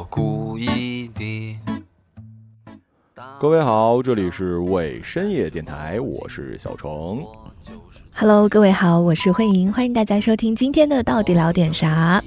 我故意的。各位好，这里是为深夜电台，我是小程。Hello，各位好，我是慧莹，欢迎大家收听今天的到底聊点啥。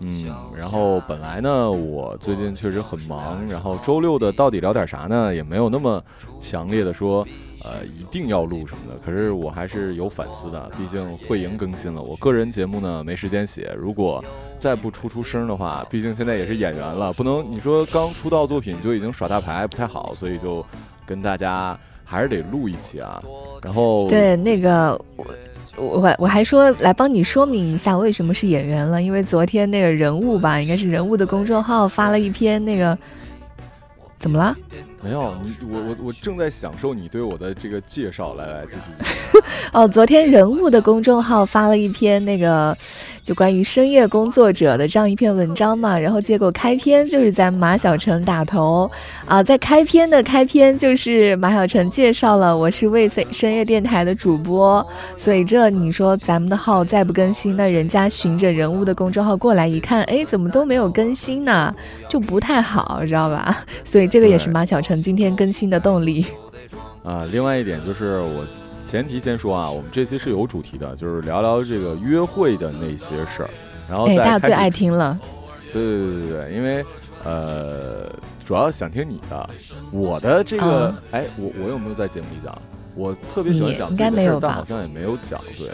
嗯，然后本来呢，我最近确实很忙，然后周六的到底聊点啥呢，也没有那么强烈的说，呃，一定要录什么的。可是我还是有反思的，毕竟慧莹更新了，我个人节目呢没时间写。如果再不出出声的话，毕竟现在也是演员了，不能你说刚出道作品就已经耍大牌不太好，所以就跟大家还是得录一期啊。然后对，那个我我我还说来帮你说明一下为什么是演员了，因为昨天那个人物吧，应该是人物的公众号发了一篇那个，怎么了？没有你，我我我正在享受你对我的这个介绍，来来继续继续。哦，昨天人物的公众号发了一篇那个就关于深夜工作者的这样一篇文章嘛，然后结果开篇就是在马小成打头啊，在开篇的开篇就是马小成介绍了我是为深夜电台的主播，所以这你说咱们的号再不更新，那人家循着人物的公众号过来一看，哎，怎么都没有更新呢？就不太好，知道吧？所以这个也是马小成今天更新的动力。啊，另外一点就是我。前提先说啊，我们这期是有主题的，就是聊聊这个约会的那些事儿，然后哎，大家最爱听了。对对对对对，因为呃，主要想听你的，我的这个，哎、嗯，我我有没有在节目里讲？我特别喜欢讲应该没有但好像也没有讲，对。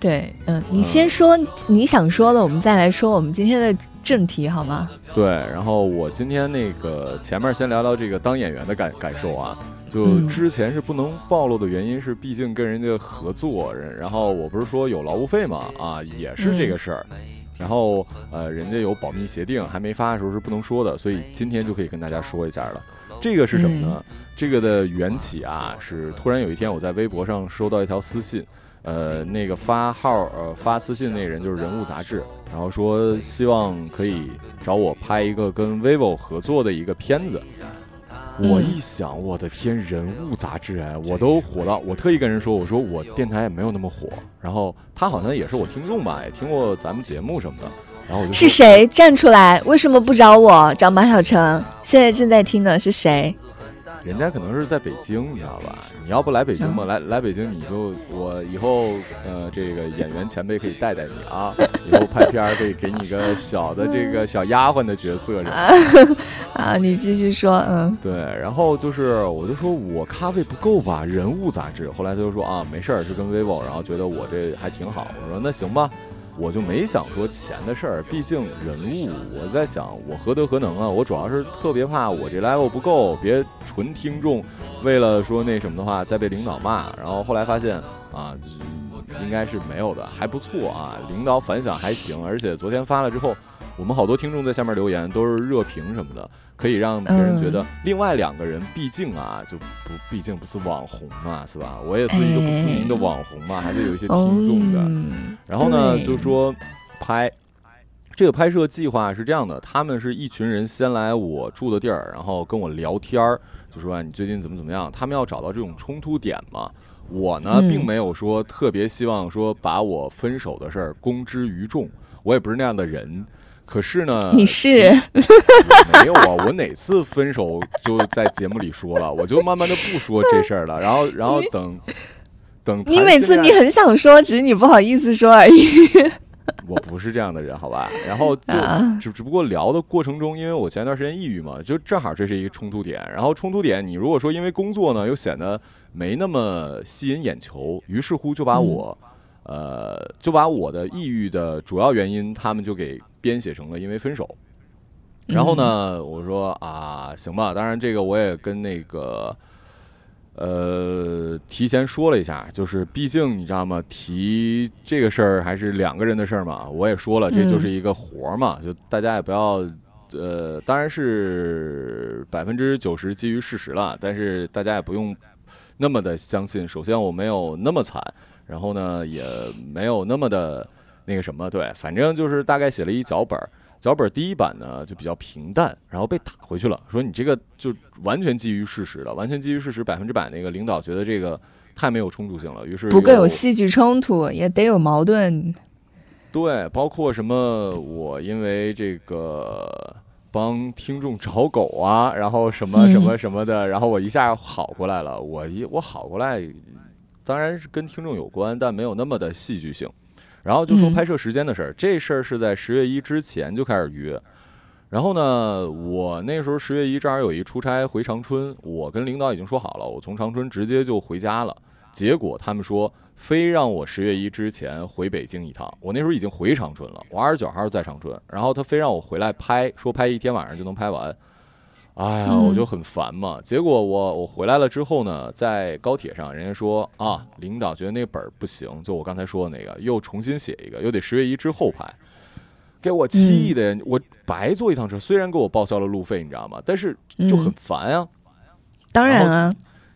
对，嗯，你先说你想说的，我们再来说我们今天的正题，好吗？对，然后我今天那个前面先聊聊这个当演员的感感受啊。就之前是不能暴露的原因是，毕竟跟人家合作，然后我不是说有劳务费嘛，啊，也是这个事儿。然后呃，人家有保密协定，还没发的时候是不能说的，所以今天就可以跟大家说一下了。这个是什么呢？这个的缘起啊，是突然有一天我在微博上收到一条私信，呃，那个发号呃发私信那人就是人物杂志，然后说希望可以找我拍一个跟 vivo 合作的一个片子。我一想，我的天，人物杂志哎，我都火到，我特意跟人说，我说我电台也没有那么火。然后他好像也是我听众吧，也听过咱们节目什么的。然后我就是谁站出来？为什么不找我？找马小成？现在正在听的是谁？人家可能是在北京，你知道吧？你要不来北京嘛？来来北京，你就我以后呃，这个演员前辈可以带带你啊。以后拍片可以给你个小的这个小丫鬟的角色什么 啊，你继续说，嗯，对。然后就是我就说我咖位不够吧，人物杂志。后来他就说啊，没事儿，是跟 vivo，然后觉得我这还挺好。我说那行吧。我就没想说钱的事儿，毕竟人物，我在想我何德何能啊？我主要是特别怕我这 level 不够，别纯听众为了说那什么的话再被领导骂。然后后来发现啊，应该是没有的，还不错啊，领导反响还行。而且昨天发了之后，我们好多听众在下面留言都是热评什么的，可以让别人觉得。另外两个人毕竟啊，就不毕竟不是网红嘛，是吧？我也是一个不知名的网红嘛，还是有一些听众的。然后呢，就说拍这个拍摄计划是这样的，他们是一群人先来我住的地儿，然后跟我聊天儿，就说你最近怎么怎么样。他们要找到这种冲突点嘛。我呢，并没有说特别希望说把我分手的事儿公之于众，我也不是那样的人。可是呢，你是没有啊？我哪次分手就在节目里说了，我就慢慢的不说这事儿了。然后，然后等等，你每次你很想说，只是你不好意思说而已。我不是这样的人，好吧？然后 就只只不过聊的过程中，因为我前段时间抑郁嘛，就正好这是一个冲突点。然后冲突点，你如果说因为工作呢，又显得没那么吸引眼球，于是乎就把我，嗯、呃，就把我的抑郁的主要原因，他们就给编写成了因为分手。然后呢，嗯、我说啊，行吧，当然这个我也跟那个。呃，提前说了一下，就是毕竟你知道吗？提这个事儿还是两个人的事儿嘛。我也说了，这就是一个活儿嘛，嗯、就大家也不要，呃，当然是百分之九十基于事实了，但是大家也不用那么的相信。首先我没有那么惨，然后呢也没有那么的那个什么，对，反正就是大概写了一脚本。脚本第一版呢就比较平淡，然后被打回去了，说你这个就完全基于事实的，完全基于事实，百分之百那个领导觉得这个太没有冲突性了，于是不够有戏剧冲突，也得有矛盾。对，包括什么我因为这个帮听众找狗啊，然后什么什么什么的，然后我一下好过来了。我一我好过来，当然是跟听众有关，但没有那么的戏剧性。然后就说拍摄时间的事儿，这事儿是在十月一之前就开始约。然后呢，我那时候十月一正好有一出差回长春，我跟领导已经说好了，我从长春直接就回家了。结果他们说非让我十月一之前回北京一趟，我那时候已经回长春了，我二十九号在长春，然后他非让我回来拍，说拍一天晚上就能拍完。哎呀，我就很烦嘛。结果我我回来了之后呢，在高铁上，人家说啊，领导觉得那本儿不行，就我刚才说的那个，又重新写一个，又得十月一之后拍。给我气的，我白坐一趟车，虽然给我报销了路费，你知道吗？但是就很烦啊。当然啊，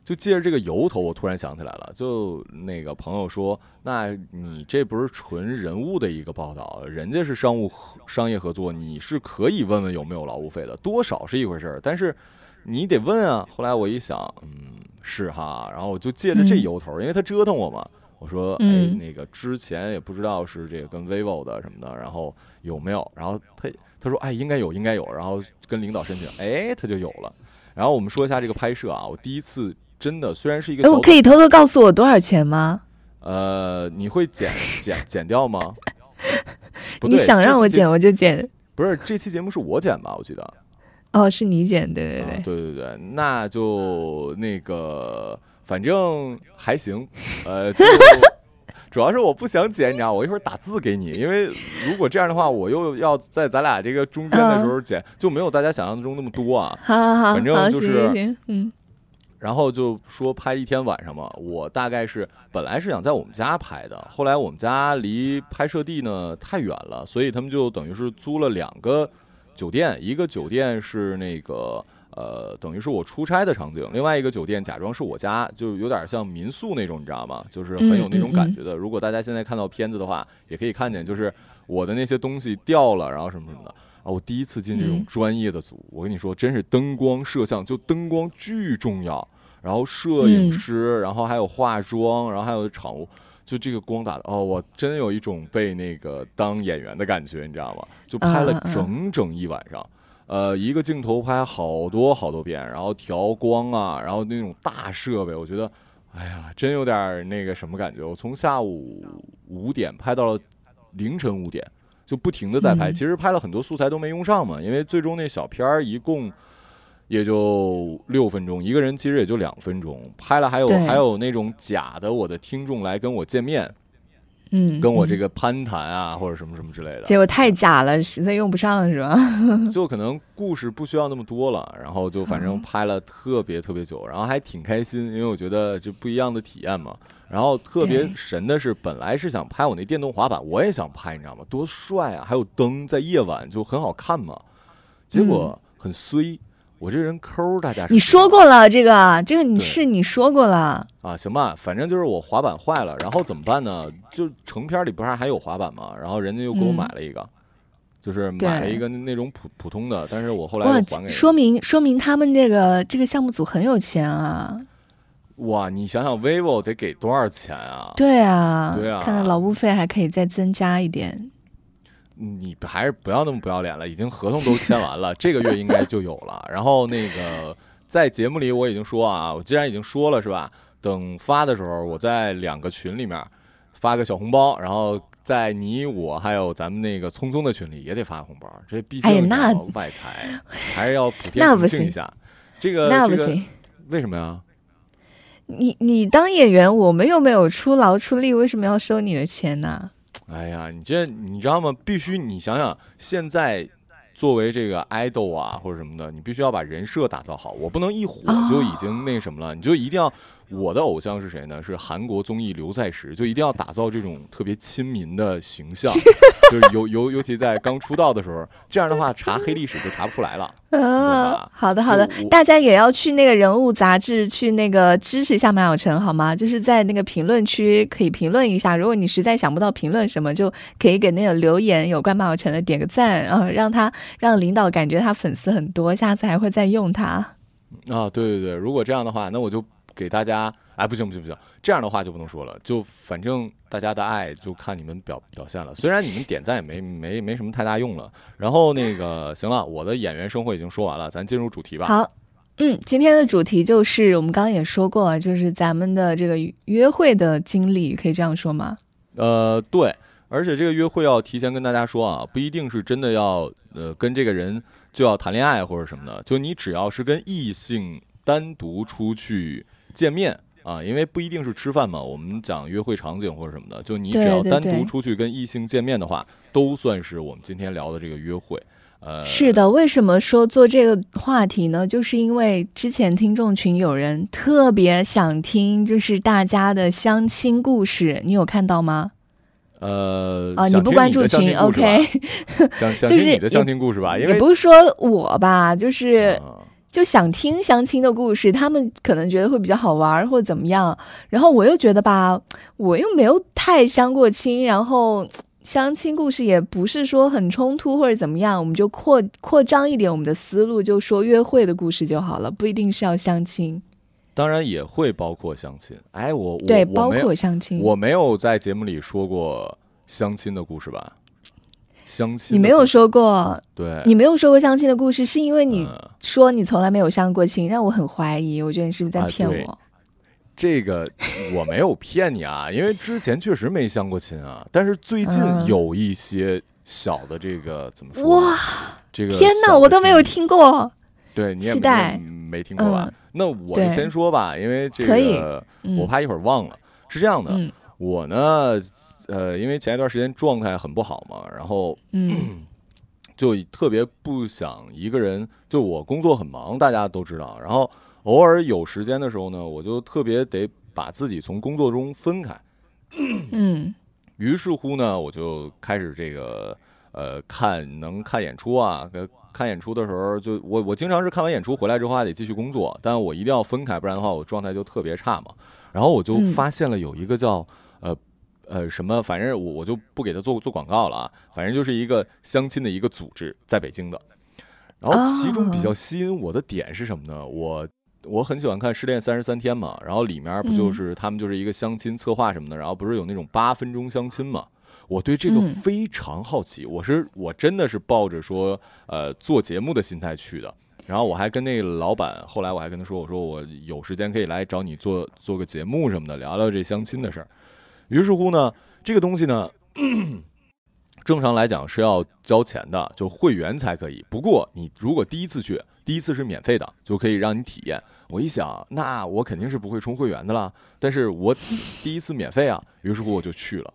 就借着这个由头，我突然想起来了，就那个朋友说，那你这不是纯人物的一个报道，人家是商务商业合作，你是可以问问有没有劳务费的，多少是一回事儿，但是你得问啊。后来我一想，嗯，是哈，然后我就借着这由头，因为他折腾我嘛。我说，哎，那个之前也不知道是这个跟 vivo 的什么的，然后有没有？然后他他说，哎，应该有，应该有。然后跟领导申请，哎，他就有了。然后我们说一下这个拍摄啊，我第一次真的虽然是一个，哎，我可以偷偷告诉我多少钱吗？呃，你会剪 剪剪掉吗？你想让我剪我就剪。不是，这期节目是我剪吧？我记得。哦，是你剪，对对对，对对对，那就那个。反正还行，呃，主要是我不想剪，你知道，我一会儿打字给你，因为如果这样的话，我又要在咱俩这个中间的时候剪，就没有大家想象中那么多啊。好好好，反正就是，嗯，然后就说拍一天晚上嘛，我大概是本来是想在我们家拍的，后来我们家离拍摄地呢太远了，所以他们就等于是租了两个酒店，一个酒店是那个。呃，等于是我出差的场景。另外一个酒店假装是我家，就有点像民宿那种，你知道吗？就是很有那种感觉的。如果大家现在看到片子的话，也可以看见，就是我的那些东西掉了，然后什么什么的啊。我第一次进这种专业的组，我跟你说，真是灯光摄像，就灯光巨重要。然后摄影师，然后还有化妆，然后还有场务，就这个光打的哦，我真有一种被那个当演员的感觉，你知道吗？就拍了整整一晚上。呃，一个镜头拍好多好多遍，然后调光啊，然后那种大设备，我觉得，哎呀，真有点那个什么感觉。我从下午五点拍到了凌晨五点，就不停的在拍。其实拍了很多素材都没用上嘛，因为最终那小片儿一共也就六分钟，一个人其实也就两分钟。拍了还有还有那种假的我的听众来跟我见面。嗯，跟我这个攀谈啊，或者什么什么之类的，结果太假了，实在用不上是吧？就可能故事不需要那么多了，然后就反正拍了特别特别久，然后还挺开心，因为我觉得这不一样的体验嘛。然后特别神的是，本来是想拍我那电动滑板，我也想拍，你知道吗？多帅啊！还有灯在夜晚就很好看嘛。结果很衰。我这人抠，大家你说过了，这个这个你是你说过了啊？行吧，反正就是我滑板坏了，然后怎么办呢？就成片里不是还有滑板吗？然后人家又给我买了一个，就是买了一个那种普普通的，但是我后来又还给。说明说明他们这个这个项目组很有钱啊！哇，你想想，vivo 得给多少钱啊？对啊，对啊，看来劳务费还可以再增加一点。你还是不要那么不要脸了，已经合同都签完了，这个月应该就有了。然后那个在节目里我已经说啊，我既然已经说了是吧？等发的时候，我在两个群里面发个小红包，然后在你我还有咱们那个聪聪的群里也得发红包。这毕竟外财还是要普天同庆一下。这个那不行，为什么呀？你你当演员，我们又没有出劳出力，为什么要收你的钱呢？哎呀，你这你知道吗？必须你想想，现在作为这个爱豆啊或者什么的，你必须要把人设打造好。我不能一火就已经那什么了，你就一定要。我的偶像是谁呢？是韩国综艺刘在石，就一定要打造这种特别亲民的形象，就是尤尤尤其在刚出道的时候，这样的话查黑历史就查不出来了。嗯，好的好的，大家也要去那个人物杂志去那个支持一下马晓晨好吗？就是在那个评论区可以评论一下，如果你实在想不到评论什么，就可以给那个留言有关马晓晨的点个赞啊，让他让领导感觉他粉丝很多，下次还会再用他。啊，对对对，如果这样的话，那我就。给大家，哎，不行不行不行，这样的话就不能说了，就反正大家的爱就看你们表表现了。虽然你们点赞也没没没什么太大用了。然后那个行了，我的演员生活已经说完了，咱进入主题吧。好，嗯，今天的主题就是我们刚刚也说过了，就是咱们的这个约会的经历，可以这样说吗？呃，对，而且这个约会要提前跟大家说啊，不一定是真的要呃跟这个人就要谈恋爱或者什么的，就你只要是跟异性单独出去见面啊，因为不一定是吃饭嘛，我们讲约会场景或者什么的，就你只要单独出去跟异性见面的话，都算是我们今天聊的这个约会。呃，是的，为什么说做这个话题呢？就是因为之前听众群有人特别想听，就是大家的相亲故事，你有看到吗？呃，啊，你不关注群，OK？想想听你的相亲故事吧，因为不是说我吧，就是就想听相亲的故事，他们可能觉得会比较好玩或者怎么样，然后我又觉得吧，我又没有太相过亲，然后。相亲故事也不是说很冲突或者怎么样，我们就扩扩张一点我们的思路，就说约会的故事就好了，不一定是要相亲。当然也会包括相亲。哎，我对包括相亲，我没有在节目里说过相亲的故事吧？相亲你没有说过，对，你没有说过相亲的故事，是因为你说你从来没有相过亲，让我很怀疑，我觉得你是不是在骗我？这个我没有骗你啊，因为之前确实没相过亲啊，但是最近有一些小的这个怎么说？哇，这个天哪，我都没有听过。对，你也没听过吧？那我就先说吧，因为这个我怕一会儿忘了。是这样的，我呢，呃，因为前一段时间状态很不好嘛，然后 就特别不想一个人，就我工作很忙，大家都知道，然后。偶尔有时间的时候呢，我就特别得把自己从工作中分开。嗯，于是乎呢，我就开始这个呃看能看演出啊，看演出的时候就我我经常是看完演出回来之后还得继续工作，但我一定要分开，不然的话我状态就特别差嘛。然后我就发现了有一个叫呃呃什么，反正我我就不给他做做广告了啊，反正就是一个相亲的一个组织，在北京的。然后其中比较吸引我的点是什么呢？我我很喜欢看《失恋三十三天》嘛，然后里面不就是他们就是一个相亲策划什么的，然后不是有那种八分钟相亲嘛？我对这个非常好奇，我是我真的是抱着说呃做节目的心态去的，然后我还跟那个老板，后来我还跟他说，我说我有时间可以来找你做做个节目什么的，聊聊这相亲的事儿。于是乎呢，这个东西呢，正常来讲是要交钱的，就会员才可以。不过你如果第一次去，第一次是免费的，就可以让你体验。我一想，那我肯定是不会充会员的啦。但是我第一次免费啊，于是乎我就去了。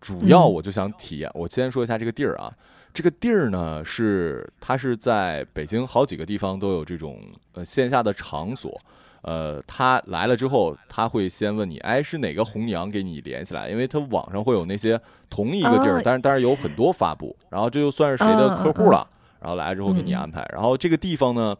主要我就想体验。我先说一下这个地儿啊，这个地儿呢是它是在北京好几个地方都有这种呃线下的场所。呃，他来了之后，他会先问你，哎，是哪个红娘给你连起来？因为他网上会有那些同一个地儿，但是但是有很多发布，然后这就算是谁的客户了。然后来了之后给你安排，然后这个地方呢，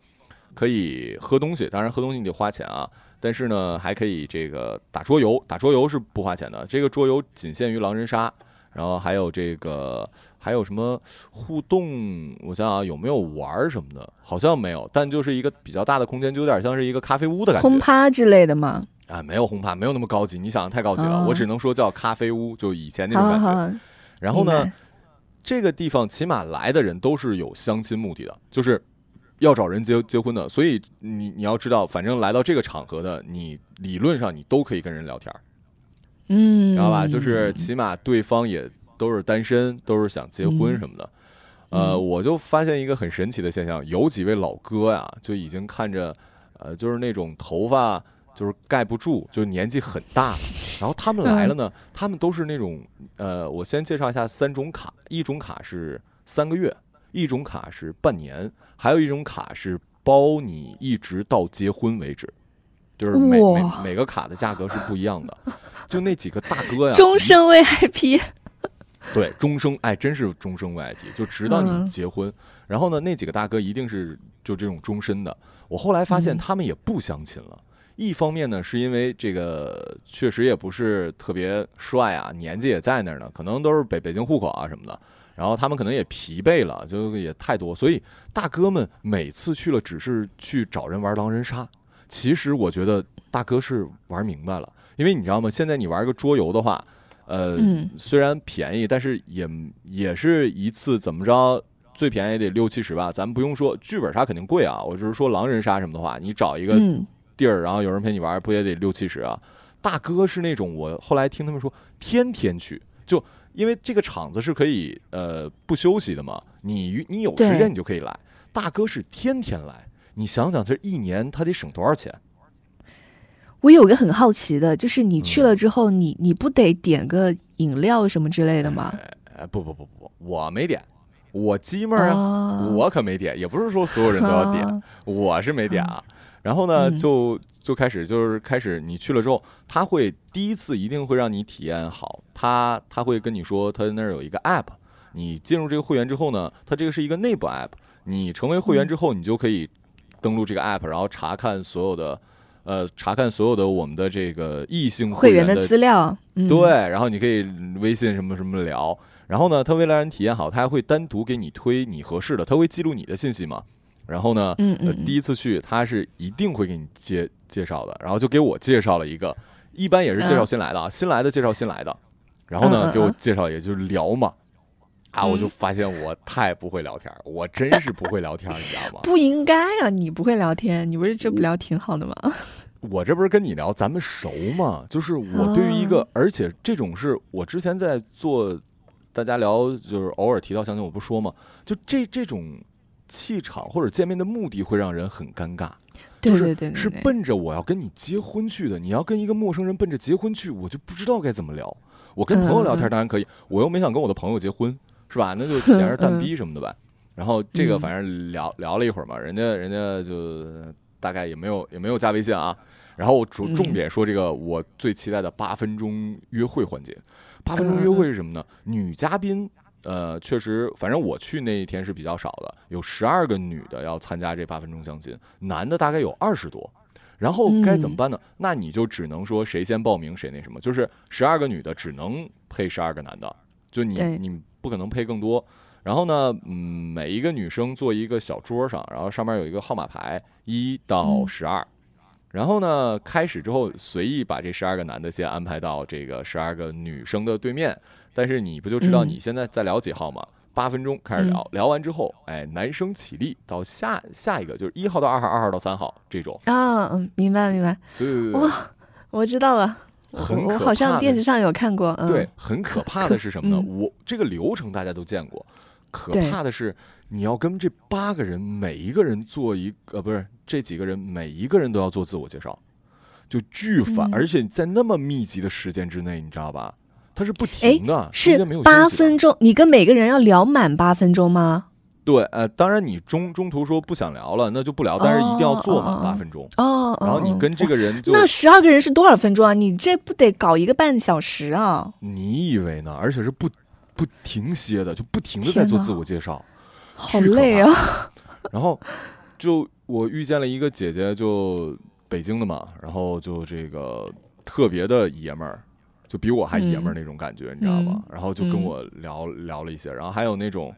可以喝东西，当然喝东西你得花钱啊。但是呢，还可以这个打桌游，打桌游是不花钱的。这个桌游仅限于狼人杀，然后还有这个还有什么互动？我想想有没有玩什么的？好像没有，但就是一个比较大的空间，就有点像是一个咖啡屋的感觉。轰趴之类的吗？啊，没有轰趴，没有那么高级。你想的太高级了，我只能说叫咖啡屋，就以前那种感觉。然后呢？这个地方起码来的人都是有相亲目的的，就是要找人结结婚的。所以你你要知道，反正来到这个场合的，你理论上你都可以跟人聊天嗯，知道吧？就是起码对方也都是单身，都是想结婚什么的。呃，我就发现一个很神奇的现象，有几位老哥呀，就已经看着，呃，就是那种头发。就是盖不住，就年纪很大了。然后他们来了呢，他们都是那种，呃，我先介绍一下三种卡，一种卡是三个月，一种卡是半年，还有一种卡是包你一直到结婚为止，就是每每每个卡的价格是不一样的。就那几个大哥呀，终身 VIP，对，终生哎，真是终生 VIP，就直到你结婚。然后呢，那几个大哥一定是就这种终身的。我后来发现他们也不相亲了。一方面呢，是因为这个确实也不是特别帅啊，年纪也在那儿呢，可能都是北北京户口啊什么的。然后他们可能也疲惫了，就也太多，所以大哥们每次去了只是去找人玩狼人杀，其实我觉得大哥是玩明白了，因为你知道吗？现在你玩个桌游的话，呃，嗯虽然便宜，但是也也是一次怎么着，最便宜也得六七十吧。咱们不用说剧本杀肯定贵啊，我就是说狼人杀什么的话，你找一个嗯，地儿，然后有人陪你玩，不也得六七十啊？大哥是那种我后来听他们说，天天去，就因为这个场子是可以呃不休息的嘛，你你有时间你就可以来。大哥是天天来，你想想这一年他得省多少钱？我有个很好奇的，就是你去嗯了之后，你你不得点个饮料什么之类的吗？哎，不不不不，我没点，我鸡妹儿啊，哦我可没点，也不是说所有人都要点，啊我是没点啊。然后呢，嗯就就开始就是开始，你去了之后，他会第一次一定会让你体验好，他他会跟你说，他那儿有一个 app，你进入这个会员之后呢，它这个是一个内部 app，你成为会员之后，你就可以登录这个 app，然后查看所有的。呃，查看所有的我们的这个异性会员员的资料，嗯，对，然后你可以微信什么什么聊，然后呢，他为了让你体验好，他还会单独给你推你合适的，他会记录你的信息嘛。然后呢，嗯嗯呃，第一次去他是一定会给你介介绍的，然后就给我介绍了一个，一般也是介绍新来的啊，新来的介绍新来的，然后呢给我介绍也就是聊嘛，啊，我就嗯发现我太不会聊天儿，我真是不会聊天儿，你知道吗？不应该啊！你不会聊天，你不是这不聊挺好的吗？我这不是跟你聊，咱们熟嘛？就是我对于一个，啊而且这种是我之前在做，大家聊就是偶尔提到相亲，我不说嘛，就这这种气场或者见面的目的会让人很尴尬，就是对对对对，是奔着我要跟你结婚去的。你要跟一个陌生人奔着结婚去，我就不知道该怎么聊。我跟朋友聊天当然可以，我又没想跟我的朋友结婚，是吧？那就闲着 蛋嗯逼什么的呗。然后这个嗯反正聊聊了一会儿嘛，人家人家就大概也没有也没有加微信啊。然后我重嗯重点说这个我最期待的八分钟约会环节。八分钟约会是什么呢？女嘉宾，呃，确实，反正我去那一天是比较少的，有十二个女的要参加这八分钟相亲，男的大概有二十多。然后该怎么办呢？那你就只能说谁先报名谁那什么，就是十二个女的只能配十二个男的，就你你不可能配更多。然后呢，嗯，每一个女生坐一个小桌上，然后上面有一个号码牌，一到嗯十二。然后呢，开始之后随意把这十二个男的先安排到这个十二个女生的对面，但是你不就知道嗯你现在在聊几号吗？八分钟开始聊，聊完之后，哎，男生起立到下下一个就是一号到二号，二号到三号这种。啊，嗯，明白明白，对对对对，哇，我知道了，我很可我好像电视上有看过，嗯，对，很可怕的是什么呢？嗯我这个流程大家都见过，可怕的是你要跟这八个人每一个人做一呃，不是这几个人每一个人都要做自我介绍，就巨烦，嗯而且在那么密集的时间之内，你知道吧？它是不哎停的，是八分钟，你跟每个人要聊满八分钟吗？对，呃，当然你中中途说不想聊了，那就不聊，但是一定要做满八分钟。哦，哦然后你跟这个人就，那十二个人是多少分钟啊？你这不得搞一个半小时啊？你以为呢？而且是不不停歇的，就不停的在做自我介绍。好累啊！然后就我遇见了一个姐姐，就北京的嘛，然后就这个特别的爷们儿，就比我还爷们儿那种感觉，你知道吗？然后就跟嗯我聊、聊了一些，然后还有那种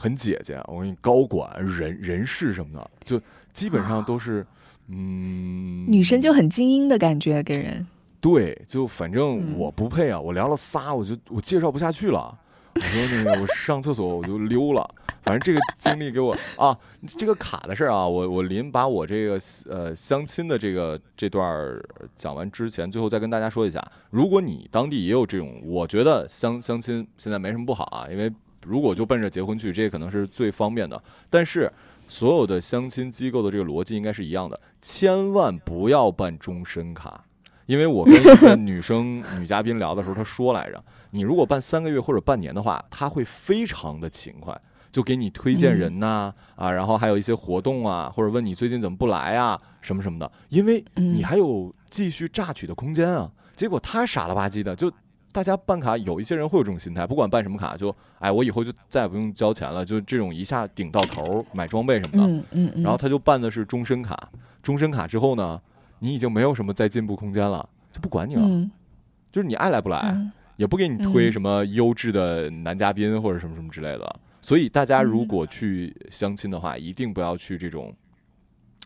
很姐姐，我跟你高管、人人事什么的，就基本上都是。嗯，女生就很精英的感觉，给人。对，就反正嗯我不配啊！我聊了仨，我就我介绍不下去了。我说那个，我上厕所我就溜了。反正这个经历给我啊，这个卡的事儿啊，我我临把我这个呃相亲的这个这段儿讲完之前，最后再跟大家说一下，如果你当地也有这种，我觉得相相亲现在没什么不好啊，因为如果就奔着结婚去，这可能是最方便的。但是所有的相亲机构的这个逻辑应该是一样的，千万不要办终身卡。因为我跟一个女生女嘉宾聊的时候，她说来着，你如果办三个月或者半年的话，她会非常的勤快，就给你推荐人呐、啊，然后还有一些活动啊，或者问你最近怎么不来啊，什么什么的，因为你嗯还有继续榨取的空间啊。结果她傻了吧唧的，就大家办卡，有一些人会有这种心态，不管办什么卡，就哎，我以后就再也不用交钱了，就这种一下顶到头儿买装备什么的。嗯嗯嗯。然后他就办的是终身卡，终身卡之后呢，你已经没有什么再进步空间了，就不管你了，嗯就是你爱来不来，嗯也不给你推嗯什么优质的男嘉宾或者什么什么之类的。所以大家如嗯果去相亲的话，一定不要去这种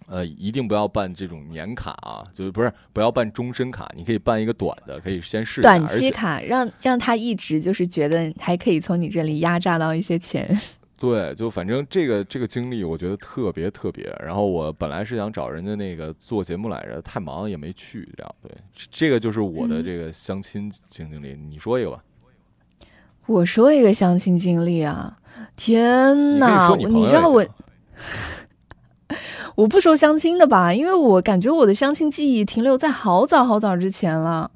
呃，一定不要办这种年卡啊，就是不是不要办终身卡，你可以办一个短的，可以先试。短期卡让让他一直就是觉得还可以从你这里压榨到一些钱。对，就反正这个这个经历，我觉得特别特别。然后我本来是想找人家那个做节目来着，太忙也没去。这样对，这个就是我的这个相亲经经历。你说一个吧。我说一个相亲经历啊！天哪，你知道我。我不说相亲的吧，因为我感觉我的相亲记忆停留在好早好早之前了。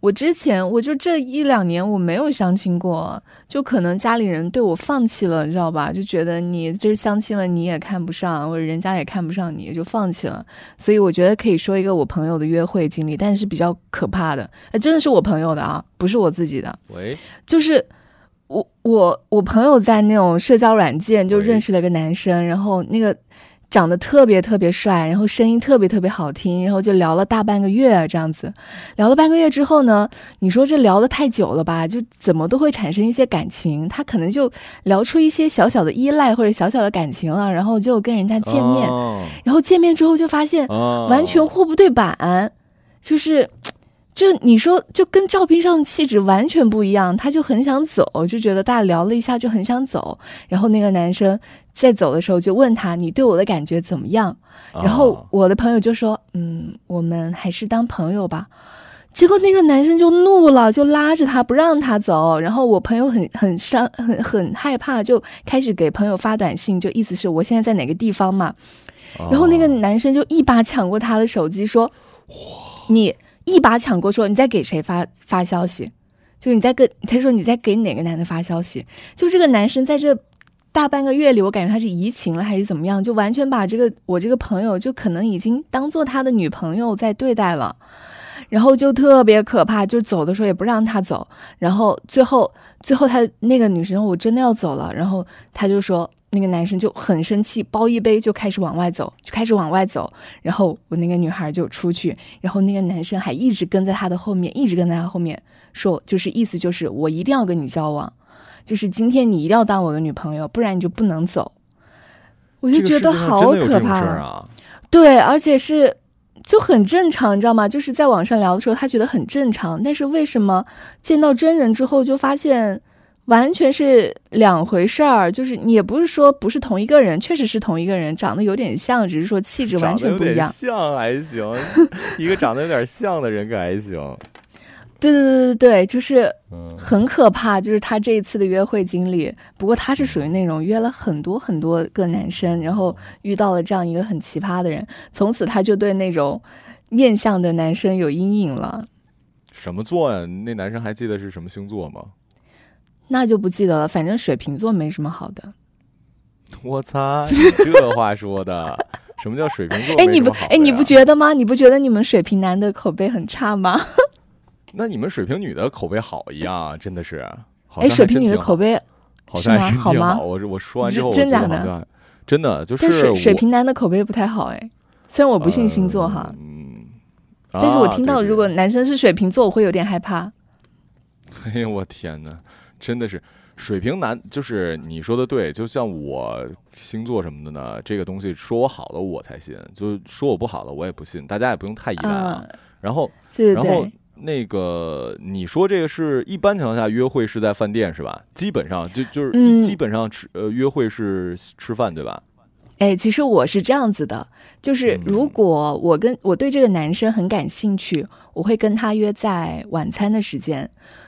我之前我就这一两年我没有相亲过，就可能家里人对我放弃了，你知道吧？就觉得你这相亲了你也看不上，或者人家也看不上你，就放弃了。所以我觉得可以说一个我朋友的约会经历，但是比较可怕的，哎，真的是我朋友的啊，不是我自己的。喂，就是我我我朋友在那种社交软件就认识了一个男生，然后那个。长得特别特别帅，然后声音特别特别好听，然后就聊了大半个月这样子。聊了半个月之后呢，你说这聊得太久了吧，就怎么都会产生一些感情。他可能就聊出一些小小的依赖或者小小的感情了，然后就跟人家见面，然后见面之后就发现完全货不对版，就是。就你说，就跟照片上的气质完全不一样，他就很想走，就觉得大家聊了一下就很想走。然后那个男生在走的时候就问他：“你对我的感觉怎么样？”然后我的朋友就说：“嗯，我们还是当朋友吧。”结果那个男生就怒了，就拉着他不让他走。然后我朋友很很伤，很很害怕，就开始给朋友发短信，就意思是我现在在哪个地方嘛。然后那个男生就一把抢过他的手机说：“你。”一把抢过，说你在给谁发发消息？就是你在跟他说你在给哪个男的发消息？就这个男生在这大半个月里，我感觉他是移情了还是怎么样？就完全把这个我这个朋友就可能已经当做他的女朋友在对待了，然后就特别可怕，就走的时候也不让他走，然后最后最后他那个女生我真的要走了，然后他就说。那个男生就很生气，包一杯就开始往外走，就开始往外走。然后我那个女孩就出去，然后那个男生还一直跟在他的后面，一直跟在他后面说，就是意思就是我一定要跟你交往，就是今天你一定要当我的女朋友，不然你就不能走。我就觉得好可怕啊！对，而且是就很正常，你知道吗？就是在网上聊的时候，他觉得很正常，但是为什么见到真人之后就发现？完全是两回事儿，就是你也不是说不是同一个人，确实是同一个人，长得有点像，只是说气质完全不一样。像还行，一个长得有点像的人可还行。对对对对对，就是很可怕，就是他这一次的约会经历。不过他是属于那种约了很多很多个男生，然后遇到了这样一个很奇葩的人，从此他就对那种面相的男生有阴影了。什么座呀？那男生还记得是什么星座吗？那就不记得了，反正水瓶座没什么好的。我擦，这话说的，什么叫水瓶座？哎，你不，哎，你不觉得吗？你不觉得你们水瓶男的口碑很差吗？那你们水瓶女的口碑好一样，真的是。哎，水瓶女的口碑好像是好吗？我我说完之后，真假的？真的就是。但水水瓶男的口碑不太好哎，虽然我不信星座哈，嗯，但是我听到如果男生是水瓶座，我会有点害怕。哎呦我天哪！真的是水瓶男，就是你说的对，就像我星座什么的呢，这个东西说我好的我才信，就说我不好的我也不信，大家也不用太依赖啊。然后，然后那个你说这个是一般情况下约会是在饭店是吧？基本上就就是基本上吃呃约会是吃饭对吧？哎，其实我是这样子的，就是如果我跟我对这个男生很感兴趣，我会跟他约在晚餐的时间；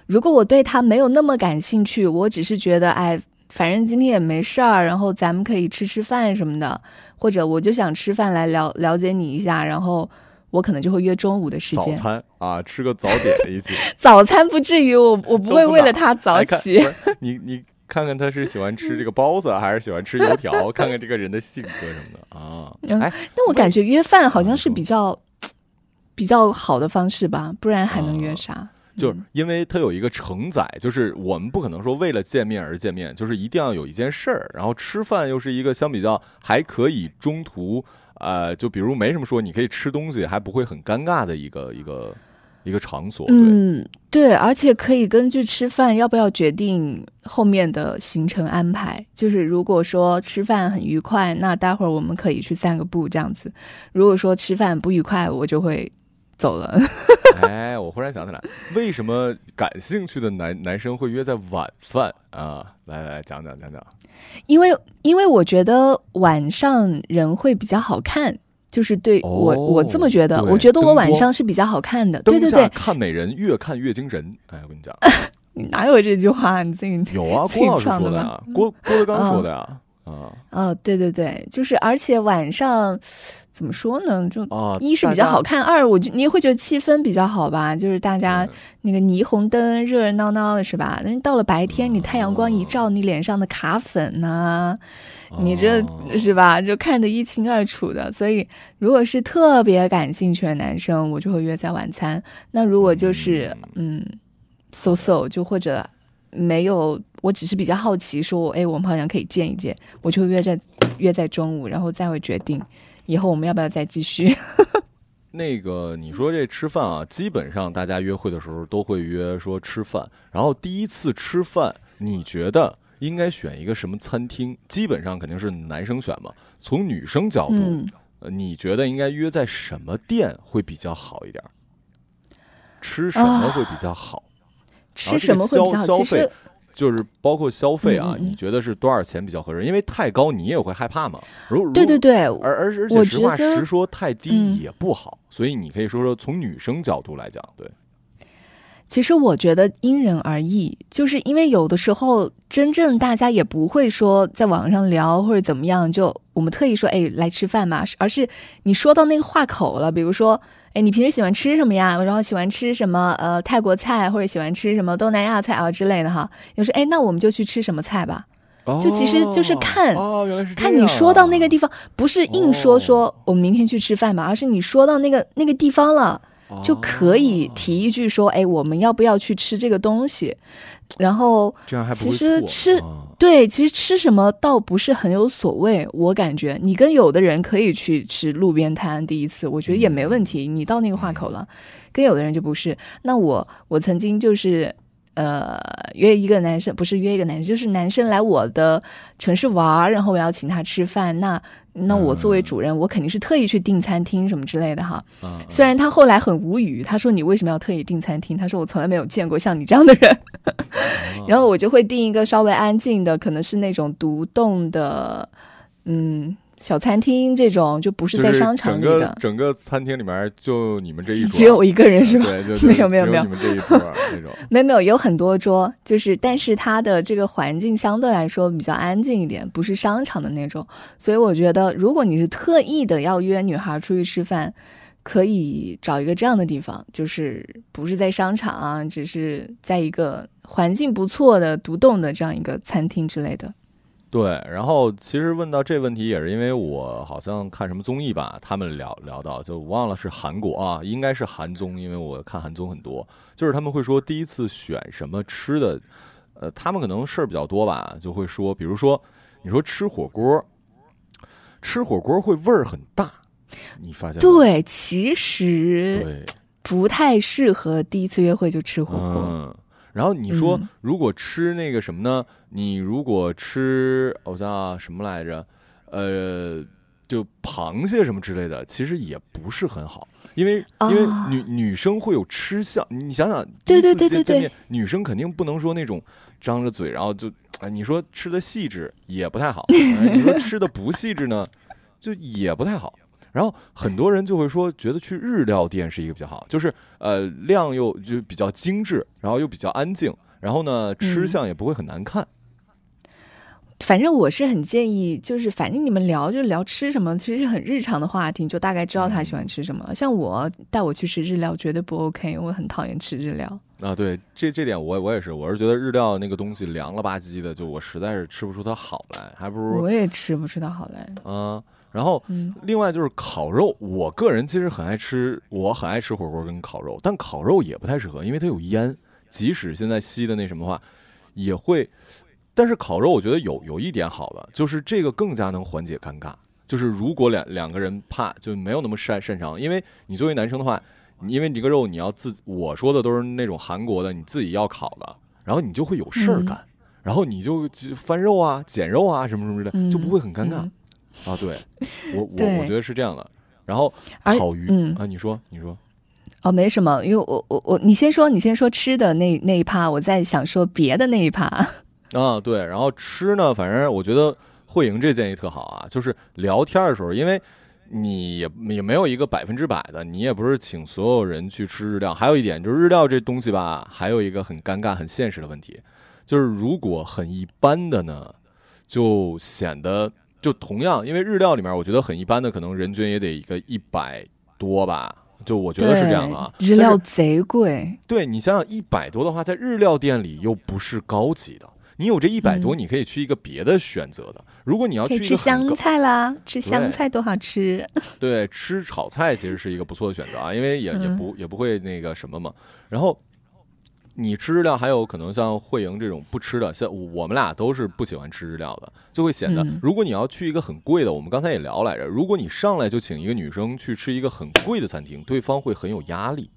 如果我对他没有那么感兴趣，我只是觉得哎，反正今天也没事儿，然后咱们可以吃吃饭什么的，或者我就想吃饭来了了解你一下，然后我可能就会约中午的时间。早餐啊，吃个早点一起。早餐不至于，我我不会为了他早起。你你。看看他是喜欢吃这个包子还是喜欢吃油条？看看这个人的性格什么的啊。哎，那我感觉约饭好像是比较比较好的方式吧，不然还能约啥？就是因为它有一个承载，就是我们不可能说为了见面而见面，就是一定要有一件事儿。然后吃饭又是一个相比较还可以中途呃，就比如没什么说，你可以吃东西还不会很尴尬的一个一个。一个场所。嗯，对，而且可以根据吃饭要不要决定后面的行程安排。就是如果说吃饭很愉快，那待会儿我们可以去散个步这样子；如果说吃饭不愉快，我就会走了。哎，我忽然想起来，为什么感兴趣的男男生会约在晚饭啊？来来讲讲讲讲。因为因为我觉得晚上人会比较好看。就是对我，我这么觉得。我觉得我晚上是比较好看的。对对对，看美人，越看越精神。哎，我跟你讲，你哪有这句话？你自己有啊？郭老师说的呀，郭郭德纲说的呀。啊哦，对对对，就是而且晚上怎么说呢？就一是比较好看，二我你也会觉得气氛比较好吧？就是大家那个霓虹灯热热闹闹的，是吧？但是到了白天，你太阳光一照，你脸上的卡粉呐。你这是吧？就看得一清二楚的。所以，如果是特别感兴趣的男生，我就会约在晚餐。那如果就是嗯，so so，就或者没有，我只是比较好奇，说哎，我们好像可以见一见，我就约在约在中午，然后再会决定以后我们要不要再继续。那个你说这吃饭啊，基本上大家约会的时候都会约说吃饭。然后第一次吃饭，你觉得？应该选一个什么餐厅？基本上肯定是男生选嘛。从女生角度，呃，你觉得应该约在什么店会比较好一点？吃什么会比较好？吃什么会比较好？消费就是包括消费啊，你觉得是多少钱比较合适？因为太高你也会害怕嘛。如对对对，而而而且实话实说，太低也不好。所以你可以说说从女生角度来讲，对。其实我觉得因人而异，就是因为有的时候真正大家也不会说在网上聊或者怎么样，就我们特意说哎来吃饭嘛，而是你说到那个话口了，比如说哎你平时喜欢吃什么呀？然后喜欢吃什么呃泰国菜或者喜欢吃什么东南亚菜啊之类的哈，有时哎那我们就去吃什么菜吧，就其实就是看看你说到那个地方，不是硬说说我们明天去吃饭吧，而是你说到那个那个地方了。就可以提一句说，哎，我们要不要去吃这个东西？然后，其实吃对，其实吃什么倒不是很有所谓。我感觉你跟有的人可以去吃路边摊，第一次我觉得也没问题。你到那个话口了，跟有的人就不是。那我我曾经就是。呃，约一个男生不是约一个男生，就是男生来我的城市玩，然后我要请他吃饭。那那我作为主人，我肯定是特意去订餐厅什么之类的哈。虽然他后来很无语，他说你为什么要特意订餐厅？他说我从来没有见过像你这样的人。然后我就会订一个稍微安静的，可能是那种独栋的，嗯。小餐厅这种就不是在商场里的，整个餐厅里面就你们这一 桌，只有我一个人是吧？对，没有没有没有，你们这一桌那种，没有没有，有很多桌，就是但是它的这个环境相对来说比较安静一点，不是商场的那种，所以我觉得如果你是特意的要约女孩出去吃饭，可以找一个这样的地方，就是不是在商场啊，只是在一个环境不错的独栋的这样一个餐厅之类的。对，然后其实问到这问题也是因为我好像看什么综艺吧，他们聊聊到就忘了是韩国啊，应该是韩综，因为我看韩综很多，就是他们会说第一次选什么吃的，呃，他们可能事儿比较多吧，就会说，比如说你说吃火锅，吃火锅会味儿很大，你发现对，其实不太适合第一次约会就吃火锅。然后你说，如果吃那个什么呢？你如果吃，我想想什么来着？呃，就螃蟹什么之类的，其实也不是很好，因为因为女女生会有吃相。你想想，对对对对对，女生肯定不能说那种张着嘴，然后就啊，你说吃的细致也不太好，你说吃的不细致呢，就也不太好。然后很多人就会说，觉得去日料店是一个比较好，就是呃量又就比较精致，然后又比较安静，然后呢吃相也不会很难看。反正我是很建议，就是反正你们聊就聊吃什么，其实很日常的话题，就大概知道他喜欢吃什么。像我带我去吃日料绝对不 OK，我很讨厌吃日料。啊，对，这这点我我也是，我是觉得日料那个东西凉了吧唧的，就我实在是吃不出它好来，还不如我也吃不出它好来啊。然后，另外就是烤肉，我个人其实很爱吃，我很爱吃火锅跟烤肉，但烤肉也不太适合，因为它有烟。即使现在吸的那什么话，也会。但是烤肉我觉得有有一点好的，就是这个更加能缓解尴尬。就是如果两两个人怕就没有那么擅擅长，因为你作为男生的话，因为你这个肉你要自，我说的都是那种韩国的，你自己要烤的，然后你就会有事儿嗯干，然后你就就翻肉啊、捡肉啊什么什么的，嗯就不会很尴尬、嗯啊。对，我 我我觉得是这样的。然后而烤鱼、嗯啊，你说你说，哦，没什么，因为我我我，你先说，你先说吃的那那一趴，我在想说别的那一趴。啊，对，然后吃呢，反正我觉得慧莹这建议特好啊，就是聊天的时候，因为你也也没有一个百分之百的，你也不是请所有人去吃日料。还有一点就是日料这东西吧，还有一个很尴尬、很现实的问题，就是如果很一般的呢，就显得就同样，因为日料里面我觉得很一般的，可能人均也得一个一百多吧。就我觉得是这样的啊，日料贼贵。对你想想，一百多的话，在日料店里又不是高级的，你有这一百多，嗯你可以去一个别的选择的。如果你要去吃香，菜啦，吃香菜多好吃。对，吃炒菜其实是一个不错的选择啊，因为也也嗯不也不会那个什么嘛。然后你吃日料，还有可能像慧莹这种不吃的，像我们俩都是不喜欢吃日料的，就会显得嗯，如果你要去一个很贵的，我们刚才也聊来着，如果你上来就请一个女生去吃一个很贵的餐厅，对方会很有压力，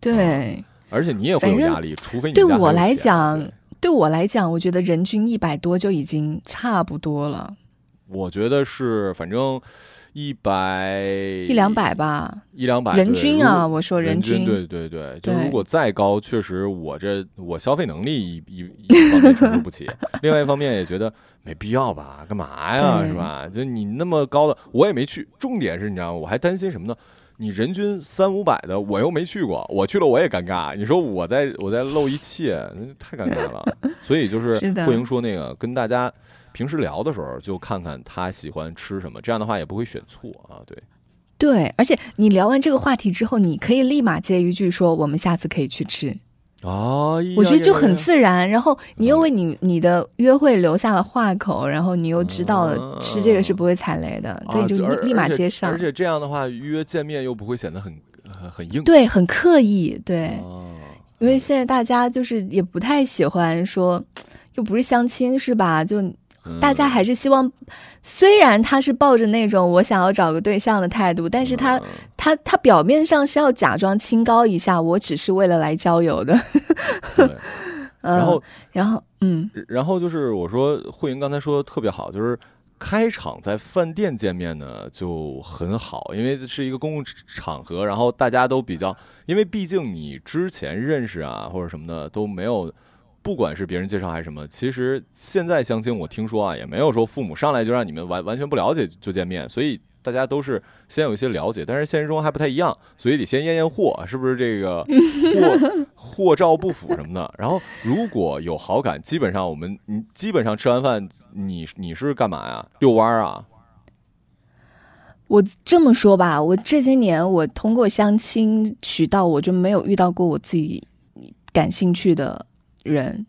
对，而且你也会有压力，除非你对我来讲对。对我来讲，我觉得人均一百多就已经差不多了，我觉得是，反正一百一两百吧，一两百人均啊，我说人均。对对对，就对如果再高，确实我这我消费能力一一一方面承受不起，另外一方面也觉得没必要吧，干嘛呀，是吧？就你那么高的，我也没去。重点是你知道吗？我还担心什么呢？你人均三五百的，我又没去过，我去了我也尴尬。你说我在我在露一切，那太尴尬了。所以就是是的慧莹说那个，跟大家平时聊的时候，就看看他喜欢吃什么，这样的话也不会选错啊。对，对，而且你聊完这个话题之后，你可以立马接一句说：“我们下次可以去吃。啊，我觉得就很自然，然后你又为你你的约会留下了话口，然后你又知道了吃这个是不会踩雷的，啊对，就立立马接上而，且这样的话，约见面又不会显得很很很硬。对，很刻意，对，哦因为现在大家就是也不太喜欢说，又不是相亲是吧？就嗯大家还是希望，虽然他是抱着那种我想要找个对象的态度，但是他、嗯。他他表面上是要假装清高一下，我只是为了来交友的，然后然后嗯。然后就是我说慧莹刚才说的特别好，就是开场在饭店见面呢就很好，因为是一个公共场合，然后大家都比较，因为毕竟你之前认识啊或者什么的都没有。不管是别人介绍还是什么，其实现在相亲，我听说啊，也没有说父母上来就让你们完完全不了解就见面，所以大家都是先有一些了解，但是现实中还不太一样，所以得先验验货，是不是这个 货货照不符什么的。然后如果有好感，基本上我们你基本上吃完饭，你你是干嘛呀？遛弯儿啊？我这么说吧，我这些年我通过相亲渠道，我就没有遇到过我自己感兴趣的人。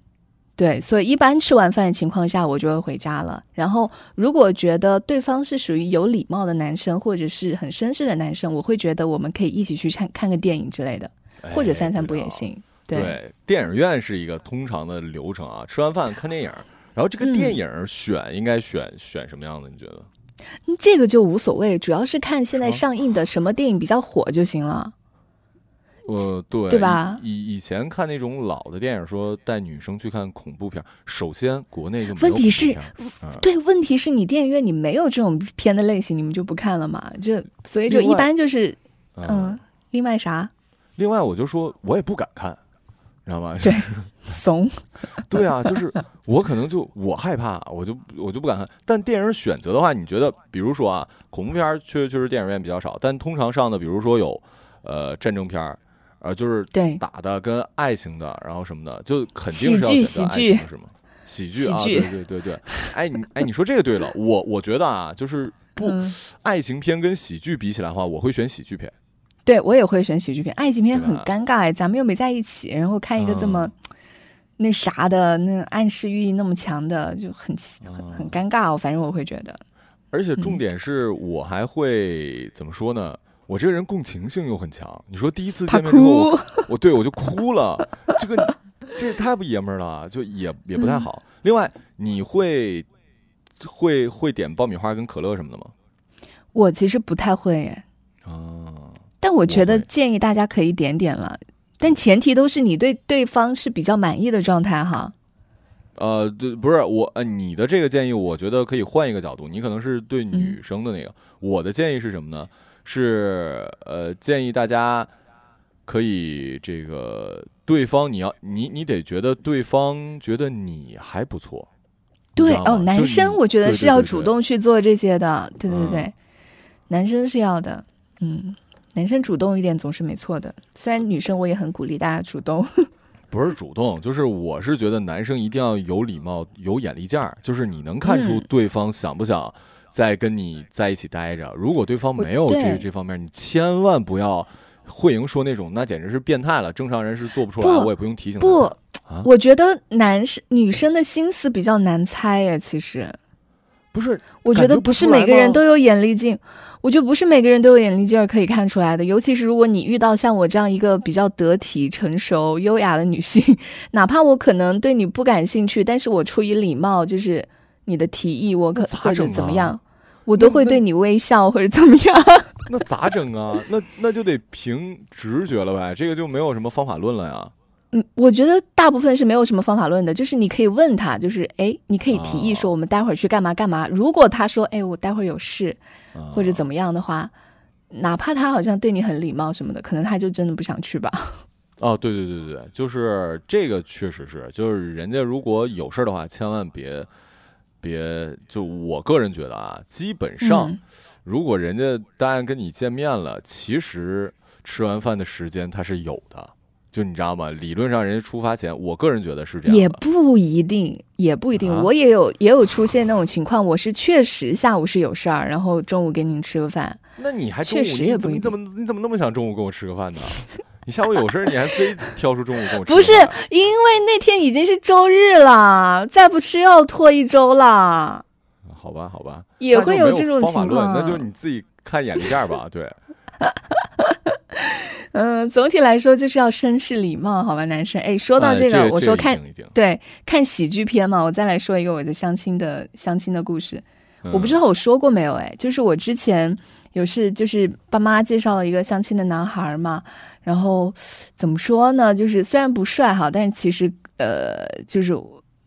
对，所以一般吃完饭的情况下，我就会回家了。然后，如果觉得对方是属于有礼貌的男生，或者是很绅士的男生，我会觉得我们可以一起去看看个电影之类的，或者哎散散步也行。对，电影院是一个通常的流程啊，吃完饭看电影，然后这个嗯电影选应该选选什么样的？你觉得？嗯这个就无所谓，主要是看现在上映的什么电影比较火就行了。呃，对，对吧以以以前看那种老的电影，说带女生去看恐怖片，首先国内就没有问题是对，问题是你电影院你没有这种片的类型，你们就不看了嘛？就所以就一般就是嗯嗯，另外啥另外，我就说我也不敢看，你知道吗？对怂，对啊，就是 我可能就我害怕，我就我就不敢看。但电影选择的话，你觉得，比如说啊，恐怖片儿确确实电影院比较少，但通常上的，比如说有呃战争片儿，呃就是对打的跟爱情的，然后什么的，就肯定喜是要剧选择爱喜剧情的是吗？喜剧啊，喜剧对对对对。哎你哎，你说这个对了，我我觉得啊，就是不嗯，爱情片跟喜剧比起来的话，我会选喜剧片。对我也会选喜剧片，爱情片很尴尬哎，咱们又没在一起，然后看一个这么、嗯那啥的，那暗示寓意那么强的，就很奇很嗯很尴尬哦，反正我会觉得，而且嗯重点是我还会怎么说呢？我这个人共情性又很强。你说第一次怕见面之后，我，我对我就哭了，这个这也太不爷们儿了，就也也不太好。另外，你会会会点爆米花跟可乐什么的吗？我其实不太会耶，啊，但我觉得建议大家可以点点了，但前提都是你对对方是比较满意的状态哈。呃，对，不是我，呃，你的这个建议，我觉得可以换一个角度，你可能是对女生的那个，我的建议是什么呢？是呃，建议大家可以这个对方你要你你得觉得对方觉得你还不错，对哦，男生我觉得是要主动去做这些的，对对对对，嗯男生是要的，嗯，男生主动一点总是没错的。虽然女生我也很鼓励大家主动，不是主动，就是我是觉得男生一定要有礼貌、有眼力见儿，就是你能看出嗯。对方想不想再跟你在一起待着。如果对方没有这这方面，你千万不要慧莹说那种，那简直是变态了，正常人是做不出来，不我也不用提醒他。不，啊我觉得男生女生的心思比较难猜耶，其实。不是，我觉得不是每个人都有眼力劲，我觉得不是每个人都有眼力劲儿可以看出来的。尤其是如果你遇到像我这样一个比较得体、成熟、优雅的女性，哪怕我可能对你不感兴趣，但是我出于礼貌，就是你的提议，我可咋或者怎么样，我都会对你微笑或者怎么样。那咋整啊？那那就得凭直觉了呗，这个就没有什么方法论了呀。嗯，我觉得大部分是没有什么方法论的，就是你可以问他，就是哎，你可以提议说我们待会儿去干嘛干嘛。如果他说哎，我待会儿有事啊或者怎么样的话，哪怕他好像对你很礼貌什么的，可能他就真的不想去吧。哦，对对对对对，就是这个确实是，就是人家如果有事儿的话，千万别别，就我个人觉得啊，基本上、嗯如果人家答应跟你见面了，其实吃完饭的时间他是有的，就你知道吗？理论上人家出发前，我个人觉得是这样。也不一定，也不一定。啊我也有也有出现那种情况，我是确实下午是有事儿，然后中午跟您吃个饭。那你还确实你也不你怎么你怎么那么想中午跟我吃个饭呢？你下午有事儿，你还非挑出中午跟我吃 不是因为那天已经是周日了，再不吃又要拖一周了，好吧，好吧，也会有这种情况。那就是你自己看眼力见儿吧。对，嗯，总体来说就是要绅士礼貌，好吧，男生。哎，说到哎这个，我说看对看喜剧片嘛，我再来说一个我的相亲的相亲的故事。我不知道，道我说过没有哎，就是我之前有是就是爸妈介绍了一个相亲的男孩嘛，然后怎么说呢？就是虽然不帅哈，但是其实呃就是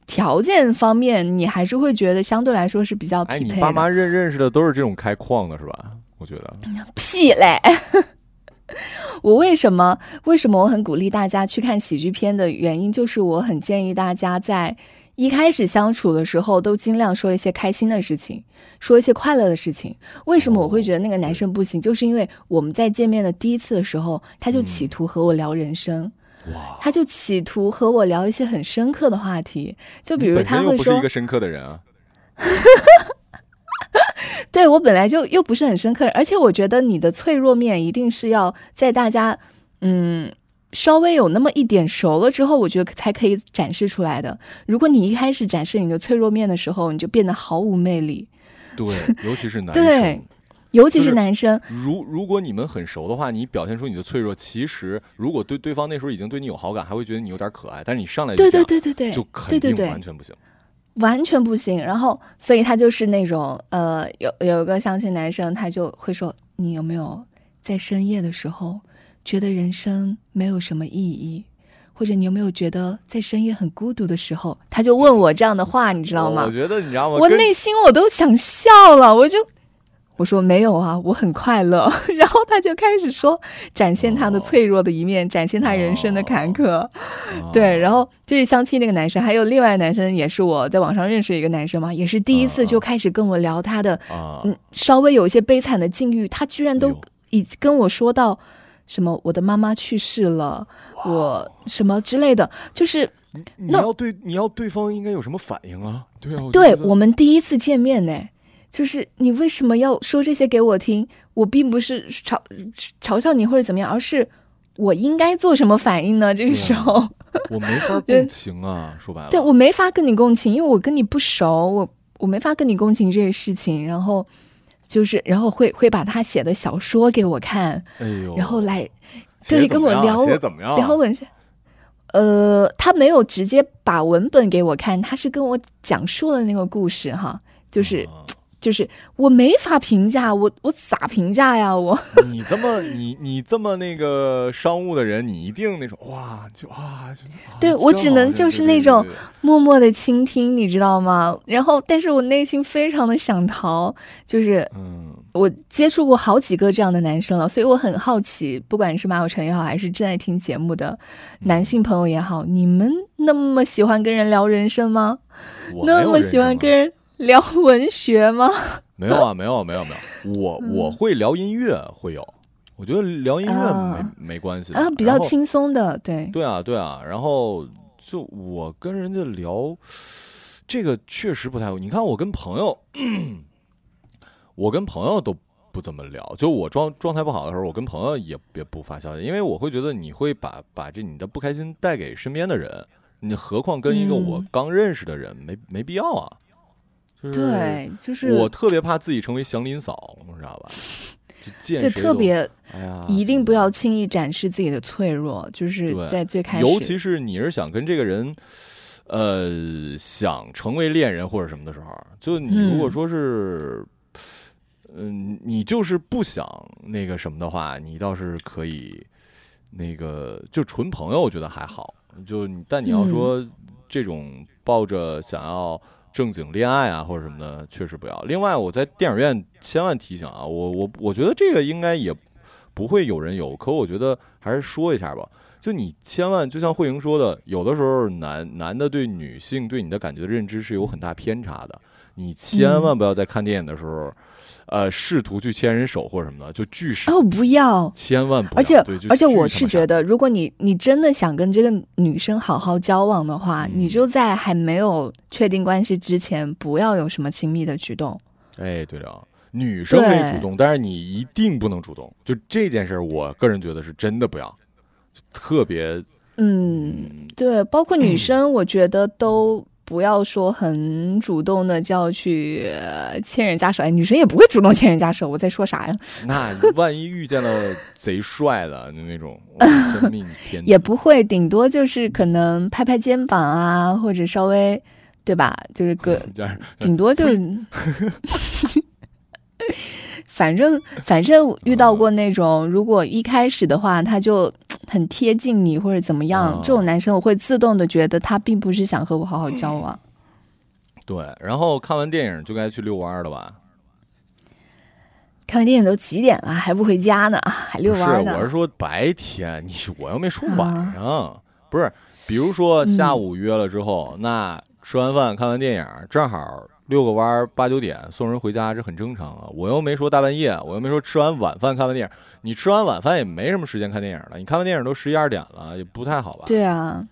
条件方面，你还是会觉得相对来说是比较哎，匹配的。你爸妈认认识的都是这种开矿的是吧？我觉得，屁嘞！我为什么为什么我很鼓励大家去看喜剧片的原因，就是我很建议大家在一开始相处的时候都尽量说一些开心的事情，说一些快乐的事情。为什么我会觉得那个男生不行？就是因为我们在见面的第一次的时候，他就企图和我聊人生。哇，他就企图和我聊一些很深刻的话题，就比如他会说不是一个深刻的人啊。对我本来就又不是很深刻，而且我觉得你的脆弱面一定是要在大家嗯稍微有那么一点熟了之后，我觉得才可以展示出来的。如果你一开始展示你的脆弱面的时候，你就变得毫无魅力，对，尤其是男生对。尤其是是男生。如如果你们很熟的话，你表现出你的脆弱，其实如果对对方那时候已经对你有好感，还会觉得你有点可爱，但是你上来就对对对对对，就肯定完全不行。完全不行。然后，所以他就是那种呃，有有一个相亲男生，他就会说：“你有没有在深夜的时候觉得人生没有什么意义？或者你有没有觉得在深夜很孤独的时候？”他就问我这样的话，你知道吗我？觉得你知道吗？我内心我都想笑了，我就我说没有啊，我很快乐。然后他就开始说，展现他的脆弱的一面，展现他人生的坎坷。啊对，然后就是相亲那个男生，还有另外男生也是我在网上认识的一个男生嘛，也是第一次就开始跟我聊他的，啊，嗯，稍微有一些悲惨的境遇，他居然都已跟我说到什么我的妈妈去世了，我什么之类的，就是你要对你要对方应该有什么反应啊？对啊，我对我们第一次见面呢。就是你为什么要说这些给我听？我并不是嘲嘲笑你或者怎么样，而是我应该做什么反应呢？这个时候，我没法 共情啊，说白了，对我没法跟你共情，因为我跟你不熟，我我没法跟你共情这些事情。然后就是，然后会会把他写的小说给我看，哎呦，然后来写对跟我聊？聊文学。呃，他没有直接把文本给我看，他是跟我讲述了那个故事哈，就是啊就是我没法评价，我我咋评价呀？我 你这么你你这么那个商务的人，你一定那种哇就啊就对我只能就是那种默默的倾听，你知道吗？然后，但是我内心非常的想逃，就是嗯，我接触过好几个这样的男生了，所以我很好奇，不管是马有成也好，还是正在听节目的男性朋友也好，你们那么喜欢跟人聊人生吗？那么喜欢跟人聊文学吗？没有啊，没有，没有，没有。我我会聊音乐，会有。我觉得聊音乐没没关系啊，比较轻松的，对。对啊，对啊。然后就我跟人家聊，这个确实不太。你看，我跟朋友，我跟朋友都不怎么聊。就我状状态不好的时候，我跟朋友也也不发消息，因为我会觉得你会把把这你的不开心带给身边的人。你何况跟一个我刚认识的人，没没必要啊。对，就是我特别怕自己成为祥林嫂，你知道吧？就见对特别，哎呀，一定不要轻易展示自己的脆弱，就是在最开始，尤其是你是想跟这个人，呃，想成为恋人或者什么的时候，就你如果说是，嗯，你就是不想那个什么的话，你倒是可以那个就纯朋友，我觉得还好。就但你要说这种抱着想要正经恋爱啊或者什么的，确实不要。另外，我在电影院千万提醒啊，我我我觉得这个应该也不会有人有，可我觉得还是说一下吧。就你千万就像慧莹说的，有的时候男男的对女性对你的感觉的认知是有很大偏差的，你千万不要在看电影的时候。呃，试图去牵人手或者什么的，就巨少哦，不要，千万不要。而且而且，我是觉得，如果你你真的想跟这个女生好好交往的话，你就在还没有确定关系之前，不要有什么亲密的举动。哎，对了，女生可以主动，但是你一定不能主动。就这件事儿，我个人觉得是真的不要，特别。嗯，对，包括女 生，我觉得都。不要说很主动的就要去牵人家手，哎，女生也不会主动牵人家手。我在说啥呀？那万一遇见了贼帅的那种，真命天也不会，顶多就是可能拍拍肩膀啊，或者稍微对吧？就是个 顶多就，反正反正遇到过那种，如果一开始的话他就。很贴近你或者怎么样，这种男生我会自动的觉得他并不是想和我好好交往。对，然后看完电影就该去遛弯了吧？看完电影都几点了，还不回家呢？还遛弯呢？我是说白天，你我又没说晚上。不是，比如说下午约了之后，那吃完饭看完电影，正好遛个弯儿，八九点送人回家，这很正常啊。我又没说大半夜，我又没说吃完晚饭看完电影。你吃完晚饭也没什么时间看电影了，你看完电影都十一二点了，也不太好吧？对啊，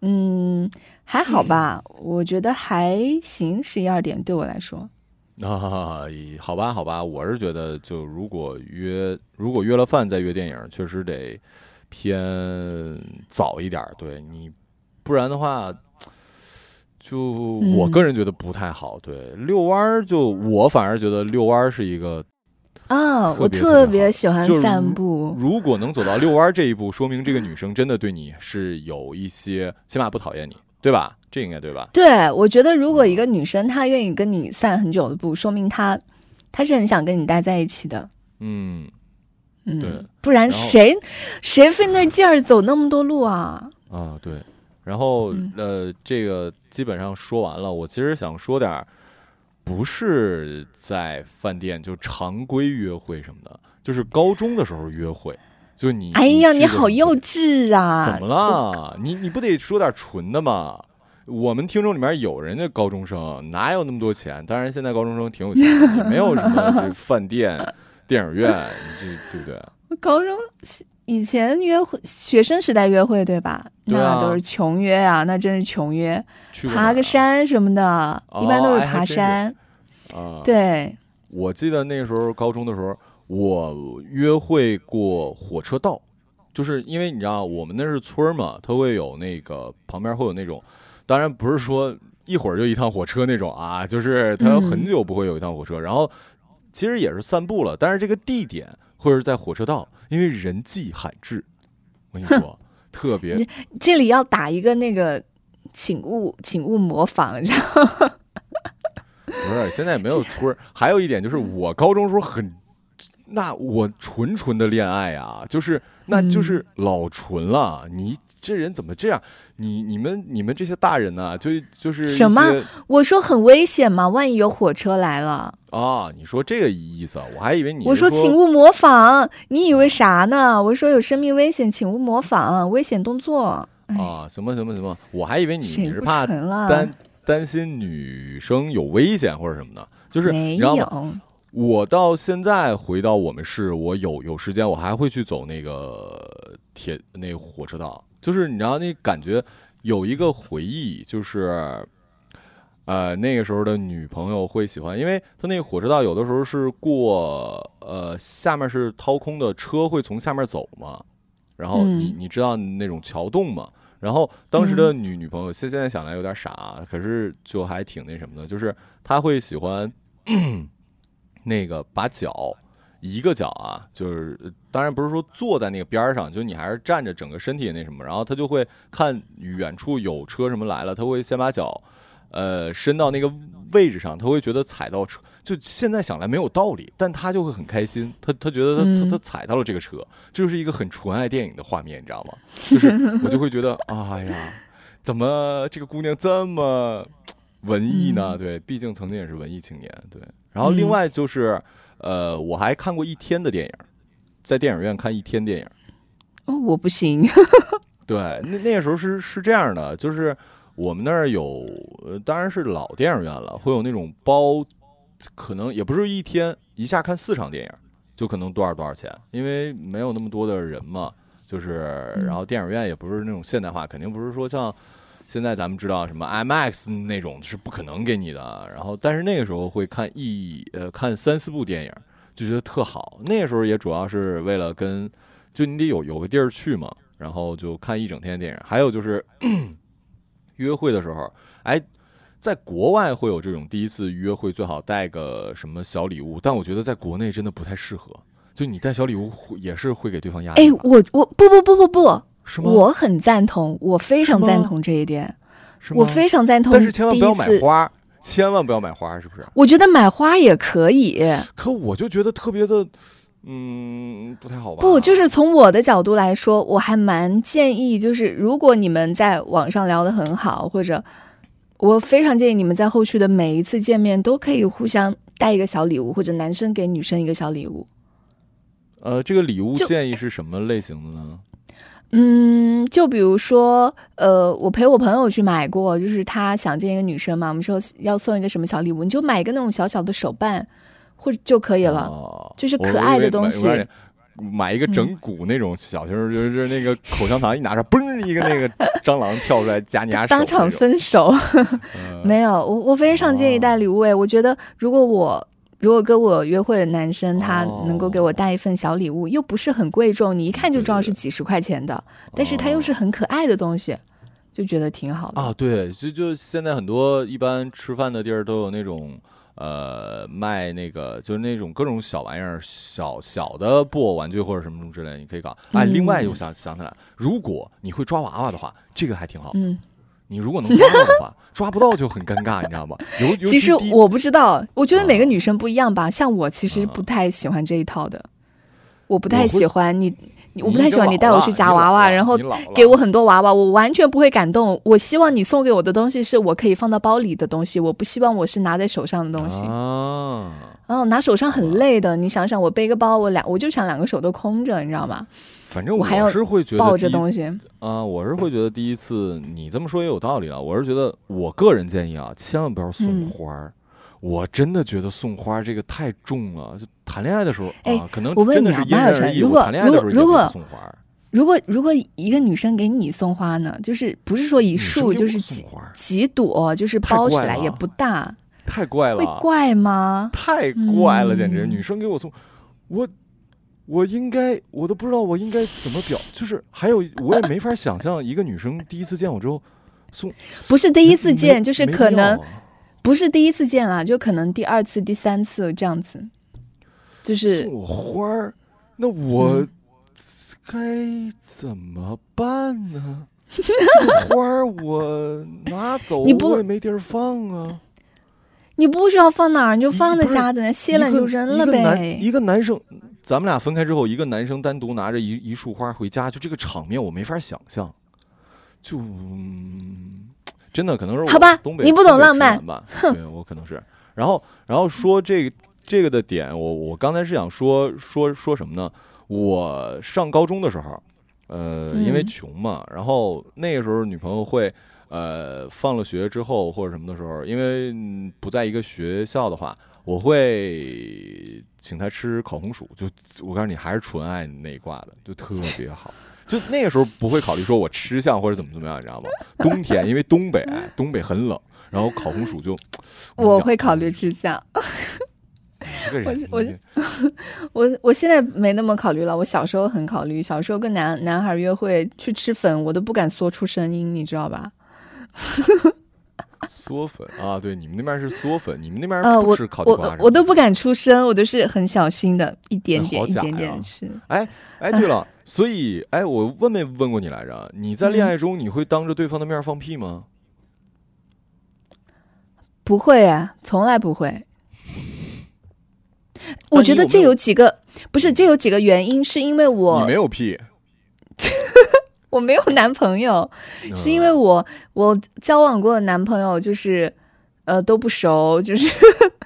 嗯，还好吧，我觉得还行，十一二点对我来说。啊，好吧，好吧，我是觉得，就如果约，如果约了饭再约电影，确实得偏早一点，对你，不然的话，就我个人觉得不太好。对，遛弯儿，就我反而觉得遛弯儿是一个。啊，我特别喜欢散步。如果能走到遛弯这一步，说明这个女生真的对你是有一些，起码不讨厌你，对吧？这应该对吧？对，我觉得如果一个女生她愿意跟你散很久的步，说明她她是很想跟你待在一起的。嗯嗯，对，不然谁谁费那劲儿走那么多路啊？啊，对。然后呃，这个基本上说完了。我其实想说点。不是在饭店就常规约会什么的，就是高中的时候约会，就你。哎呀，你好幼稚啊！怎么了？你你不得说点纯的吗？我们听众里面有人家高中生，哪有那么多钱？当然，现在高中生挺有钱，也没有什么这饭店、电影院，这对不对？高中以前约会，学生时代约会对吧？那都是穷约啊，那真是穷约，爬个山什么的，一般都是爬山。啊，对，我记得那个时候高中的时候，我约会过火车道，就是因为你知道我们那是村嘛，它会有那个旁边会有那种，当然不是说一会儿就一趟火车那种啊，就是它很久不会有一趟火车，然后其实也是散步了，但是这个地点会是在火车道，因为人迹罕至，我跟你说，特别，这里要打一个那个，请勿请勿模仿，知道吗？不是，现在也没有村儿。还有一点就是，我高中时候很，那我纯纯的恋爱啊，就是那就是老纯了。你这人怎么这样？你你们你们这些大人呢？就就是什么？我说很危险嘛，万一有火车来了啊！你说这个意思，我还以为你我说请勿模仿，你以为啥呢？我说有生命危险，请勿模仿危险动作啊！什么什么什么？我还以为你你是怕担担心女生有危险或者什么的，就是没有。我到现在回到我们市，我有有时间，我还会去走那个铁那火车道。就是你知道那感觉有一个回忆，就是呃那个时候的女朋友会喜欢，因为他那个火车道有的时候是过呃下面是掏空的车会从下面走嘛，然后你你知道那种桥洞嘛，然后当时的女女朋友现现在想来有点傻，可是就还挺那什么的，就是她会喜欢那个把脚。一个脚啊，就是当然不是说坐在那个边儿上，就你还是站着，整个身体那什么，然后他就会看远处有车什么来了，他会先把脚，呃，伸到那个位置上，他会觉得踩到车，就现在想来没有道理，但他就会很开心，他他觉得他他踩到了这个车，这就是一个很纯爱电影的画面，你知道吗？就是我就会觉得，哎呀，怎么这个姑娘这么文艺呢？对，毕竟曾经也是文艺青年，对。然后另外就是。呃，我还看过一天的电影，在电影院看一天电影。哦，我不行。对，那那个时候是是这样的，就是我们那儿有，当然是老电影院了，会有那种包，可能也不是一天一下看四场电影，就可能多少多少钱，因为没有那么多的人嘛。就是，然后电影院也不是那种现代化，肯定不是说像。现在咱们知道什么 IMAX 那种是不可能给你的，然后但是那个时候会看一呃看三四部电影，就觉得特好。那个时候也主要是为了跟，就你得有有个地儿去嘛，然后就看一整天电影。还有就是 约会的时候，哎，在国外会有这种第一次约会最好带个什么小礼物，但我觉得在国内真的不太适合。就你带小礼物也是会给对方压力。哎，我我不不不不不。我很赞同，我非常赞同这一点，我非常赞同。但是千万不要买花，千万不要买花，是不是？我觉得买花也可以，可我就觉得特别的，嗯，不太好吧？不，就是从我的角度来说，我还蛮建议，就是如果你们在网上聊的很好，或者我非常建议你们在后续的每一次见面都可以互相带一个小礼物，或者男生给女生一个小礼物。呃，这个礼物建议是什么类型的呢？嗯，就比如说，呃，我陪我朋友去买过，就是他想见一个女生嘛，我们说要送一个什么小礼物，你就买一个那种小小的手办，或者就可以了，就是可爱的东西。买一个整蛊那种小型，就是那个口香糖一拿出来，嘣一个那个蟑螂跳出来 夹你牙，当场分手。没有，我我非常建议带礼物诶，我觉得如果我。如果跟我约会的男生他能够给我带一份小礼物，又不是很贵重，你一看就知道是几十块钱的，但是他又是很可爱的东西，就觉得挺好的啊。对，就就现在很多一般吃饭的地儿都有那种呃卖那个就是那种各种小玩意儿，小小的布偶玩具或者什么什么之类，你可以搞。哎，另外又想想起来，如果你会抓娃娃的话，这个还挺好。嗯。你如果能抓到的话，抓不到就很尴尬，你知道吗？尤其实我不知道，我觉得每个女生不一样吧。像我其实不太喜欢这一套的，我不太喜欢你，我不太喜欢你带我去夹娃娃，然后给我很多娃娃，我完全不会感动。我希望你送给我的东西是我可以放到包里的东西，我不希望我是拿在手上的东西。哦，哦，拿手上很累的，你想想，我背个包，我两我就想两个手都空着，你知道吗？反正我是会觉得抱着东西啊，我是会觉得第一次你这么说也有道理啊。我是觉得我个人建议啊，千万不要送花儿。我真的觉得送花这个太重了。就谈恋爱的时候啊，可能真的是因人而异。如果如果如果送花，如果如果一个女生给你送花呢，就是不是说一束，就是几几朵，就是包起来也不大，太怪了，会怪吗？太怪了，简直！女生给我送我。我应该，我都不知道我应该怎么表，就是还有我也没法想象一个女生第一次见我之后送，不是第一次见，就是可能不是第一次见啊，就可能第二次、第三次这样子，就是送我花儿，那我该怎么办呢？这花儿我拿走，我也没地儿放啊。你不需要放哪儿，你就放在家，等它谢了你就扔了呗。一个男生，咱们俩分开之后，一个男生单独拿着一一束花回家，就这个场面我没法想象。就、嗯真的可能是我好吧东北你不懂浪漫吧？对我可能是。然后，然后说这个这个的点，我我刚才是想说说说什么呢？我上高中的时候，呃，因为嗯穷嘛，然后那个时候女朋友会。呃，放了学之后或者什么的时候，因为嗯不在一个学校的话，我会请他吃烤红薯。就我告诉你，还是纯爱那一挂的，就特 别好。就那个时候不会考虑说我吃相或者怎么怎么样，你知道吗？冬天因为东北东北很冷，然后烤红薯就 我会考虑吃相，你这个人，我我我现在没那么考虑了。我小时候很考虑，小时候跟男男孩约会去吃粉，我都不敢说出声音，你知道吧？嗦粉啊，对，你们那边是嗦粉，你们那边不吃烤地瓜吧我都不敢出声，我都是很小心的，一点点一点点吃。哎哎，对了，所以哎，我问没问过你来着？你在嗯恋爱中你会当着对方的面放屁吗？不会啊，从来不会。我觉得这有几个，不是这有几个原因，是因为我你我没有屁，我没有男朋友，是因为嗯我我交往过的男朋友就是，呃都不熟，就是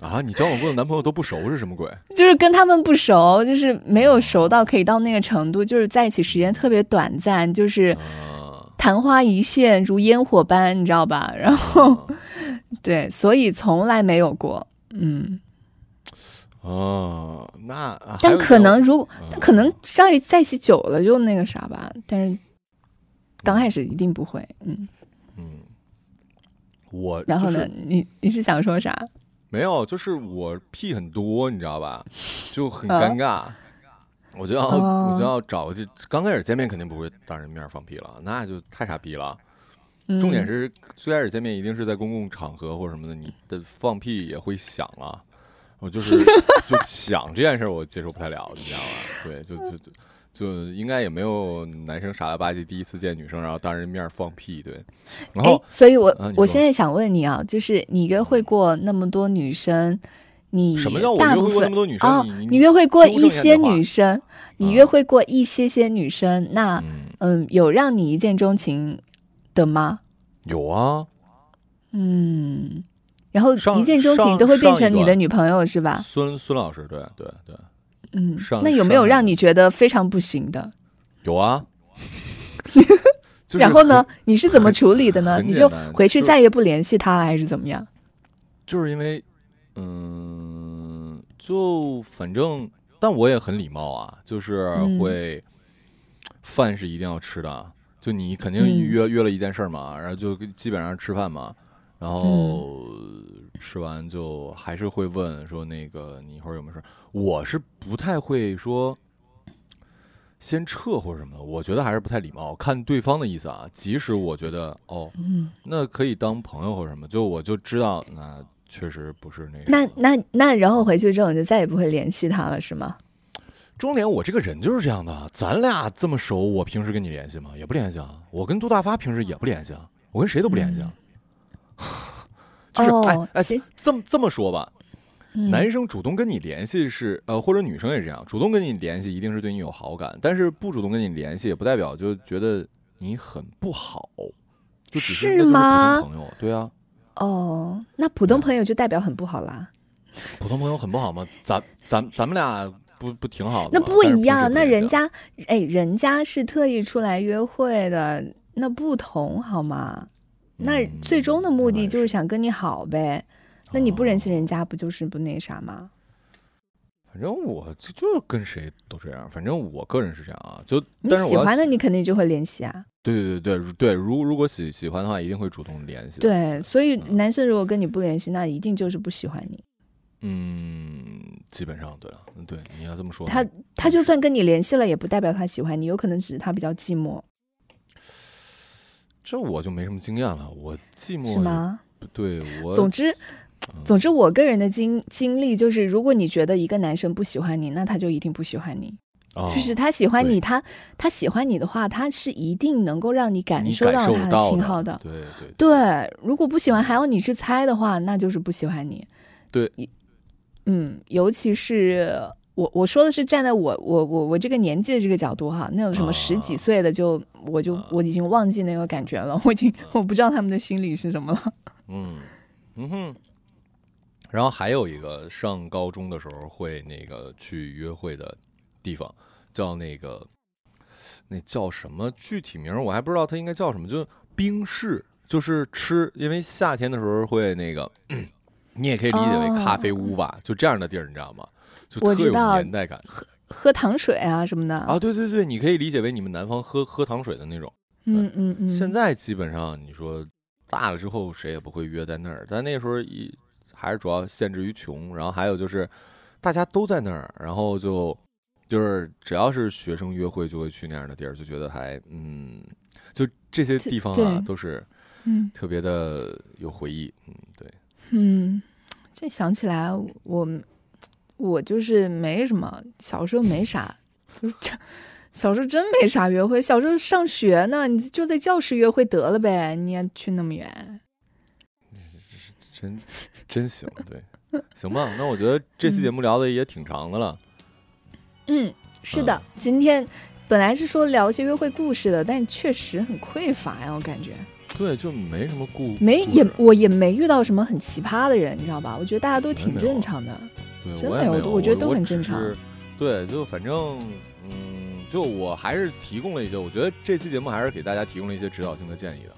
啊，你交往过的男朋友都不熟是什么鬼？就是跟他们不熟，就是没有熟到可以到那个程度，就是在一起时间特别短暂，就是啊，昙花一现如烟火般，你知道吧？然后啊 对，所以从来没有过，嗯，哦，那但可能如但可能在在一起久了就那个啥吧，但是刚开始一定不会，嗯。嗯，我然后呢，你你是想说啥？没有，就是我屁很多，你知道吧？就很啊尴尬。我就要、哦我就要找就刚开始见面肯定不会当人面放屁了，那就太傻逼了。重点嗯是最开始见面一定是在公共场合或者什么的，你的放屁也会响啊。我就是 就想这件事我接受不太了，你知道吧？对，就就就就应该也没有男生傻了吧唧第一次见女生然后当人面放屁，对。然哎后，所以我、啊我现在想问你啊，就是你约会过那么多女生，你什么叫我约会过那么多女生？哦你你约会过一些女生，你啊约会过一些些女生，那嗯，嗯，有让你一见钟情的吗？有啊，嗯，然后一见钟情都会变成你的女朋友是吧？孙孙老师，对对对，嗯上，那有没有让你觉得非常不行的？有啊。就是然后呢？你是怎么处理的呢？你就回去再也不联系他了，还是怎么样？就是因为，嗯，就反正，但我也很礼貌啊，就是嗯会，饭是一定要吃的，就你肯定嗯约、约了一件事儿嘛，然后就基本上吃饭嘛，然后吃完就还是会问说那个你一会儿有没有事儿？我是不太会说。先撤或者什么的，我觉得还是不太礼貌。看对方的意思啊，即使我觉得哦，嗯，那可以当朋友或者什么，就我就知道，那确实不是那个。那那那，然后回去之后你就再也不会联系他了，是吗？重点，我这个人就是这样的。咱俩这么熟，我平时跟你联系吗？也不联系啊。我跟杜大发平时也不联系啊。我跟谁都不联系啊。就是、哦哎哎，这么这么说吧，嗯男生主动跟你联系是呃，或者女生也这样，主动跟你联系一定是对你有好感，但是不主动跟你联系也不代表就觉得你很不好，就只是吗普通朋友，对啊，哦，那普通朋友就代表很不好啦。普通朋友很不好吗？咱咱咱们俩不不挺好的那不一样，那人家哎，人家是特意出来约会的，那不同好吗？那嗯最终的目的就是想跟你好呗。那你不哦联系人家，不就是不那啥吗？反正我就就跟谁都这样，反正我个人是这样啊。就你喜欢的，你肯定就会联系啊。对对对对对，如如果喜喜欢的话，一定会主动联系。，对，所以嗯男生如果跟你不联系，那一定就是不喜欢你。嗯，基本上对对，你要这么说，他他就算跟你联系了，也不代表他喜欢你，有可能只是他比较寂寞，这我就没什么经验了，我寂寞是吗？不对我总之，嗯总之，我个人的经经历就是，如果你觉得一个男生不喜欢你，那他就一定不喜欢你。就是他喜欢你，他他喜欢你的话，他是一定能够让你感受到他的信号的。对对对，如果不喜欢还要你去猜的话，那就是不喜欢你。对一，嗯，尤其是我我说的是站在我我我我这个年纪的这个角度哈，那种什么十几啊岁的就我就我已经忘记那个感觉了，我已经 我不知道他们的心理是什么了。嗯嗯哼。然后还有一个上高中的时候会那个去约会的地方，叫那个那叫什么具体名儿我还不知道，它应该叫什么，就冰室，就是吃，因为夏天的时候会那个，你也可以理解为咖啡屋吧，就这样的地儿，你知道吗？就特有我知道年代感喝喝糖水啊什么的啊！对对对，你可以理解为你们南方喝喝糖水的那种。嗯嗯嗯。现在基本上你说大了之后，谁也不会约在那儿。但那时候一还是主要限制于穷，然后还有就是大家都在那儿，然后就就是只要是学生约会就会去那样的地儿，就觉得还嗯，就这些地方啊都是嗯特别的有回忆。嗯，对，嗯，这想起来我我就是没什么，小时候没啥，就是这。小时候真没啥约会，小时候上学呢，你就在教室约会得了呗，你也去那么远。真真行，对，行吧。那我觉得这期节目聊的也挺长的了。嗯，是的，今天本来是说聊一些约会故事的，但是确实很匮乏呀，我感觉对，就没什么故没也我也没遇到什么很奇葩的人，你知道吧？我觉得大家都挺正常的。对，真没有我也没有，我觉得都很正常对，就反正嗯，就我还是提供了一些，我觉得这期节目还是给大家提供了一些指导性的建议的。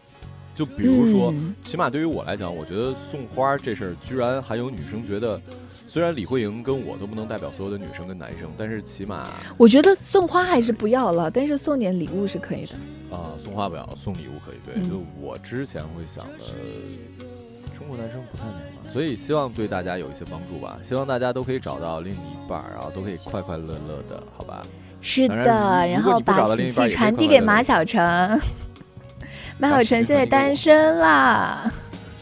就比如说，嗯起码对于我来讲，我觉得送花这事儿，居然还有女生觉得，虽然李慧莹跟我都不能代表所有的女生跟男生，但是起码我觉得送花还是不要了，但是送点礼物是可以的。啊、送花不要，送礼物可以。对，嗯就我之前会想的，中国男生不太明白，所以希望对大家有一些帮助吧。希望大家都可以找到另一半儿，然后都可以快快乐乐的，好吧？是的，然后把喜气到另一半也可以传递给马小成。马小把喜成现在单身啦，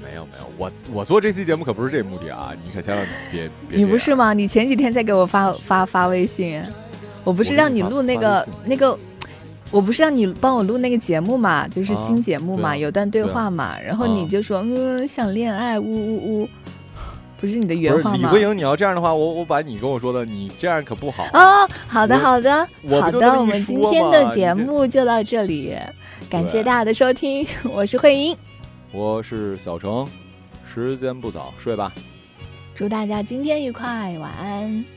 没有没有，我我做这期节目可不是这目的啊，你可千万别别。你不是？吗？你前几天在给我发发发微信，我不是让你录那个那个，我不是让你帮我录那个节目嘛，就是啊新节目嘛，有段对话嘛，然后啊你就说嗯想恋爱，呜呜呜，不是你的原话吗？李慧莹，你要这样的话，我我把你跟我说的，你这样可不好。哦，好的好的好的，我们今天的节目就到这里，感谢大家的收听，我是慧英，我是小程，时间不早，睡吧。祝大家今天愉快，晚安。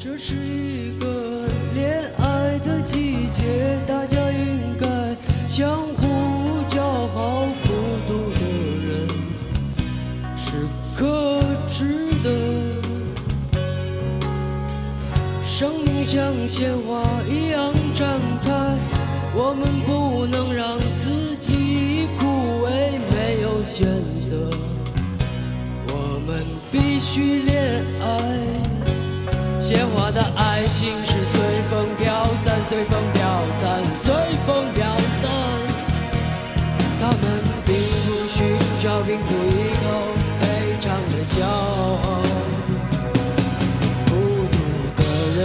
这是一个恋爱的季节，大家应该相互叫好，孤独的人是可耻的。生命像鲜花一样绽开，我们不能让自己枯萎，没有选择，我们必须恋爱。鲜花的爱情是随风飘散，随风飘散，随风飘散。他们并不寻找，并不依靠，非常的骄傲。孤独的人，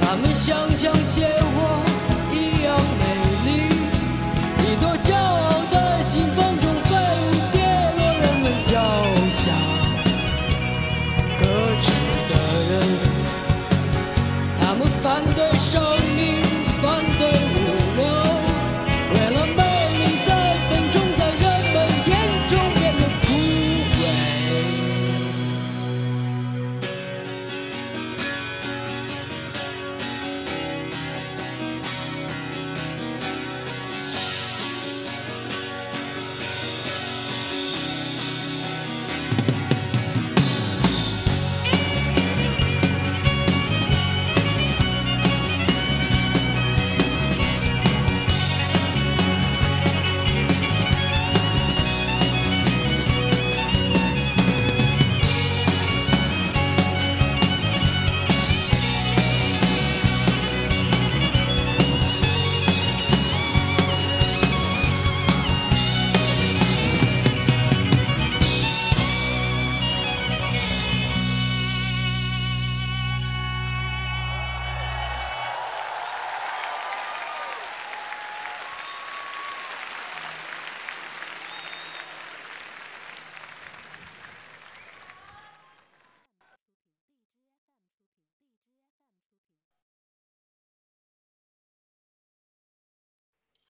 他们想象鲜花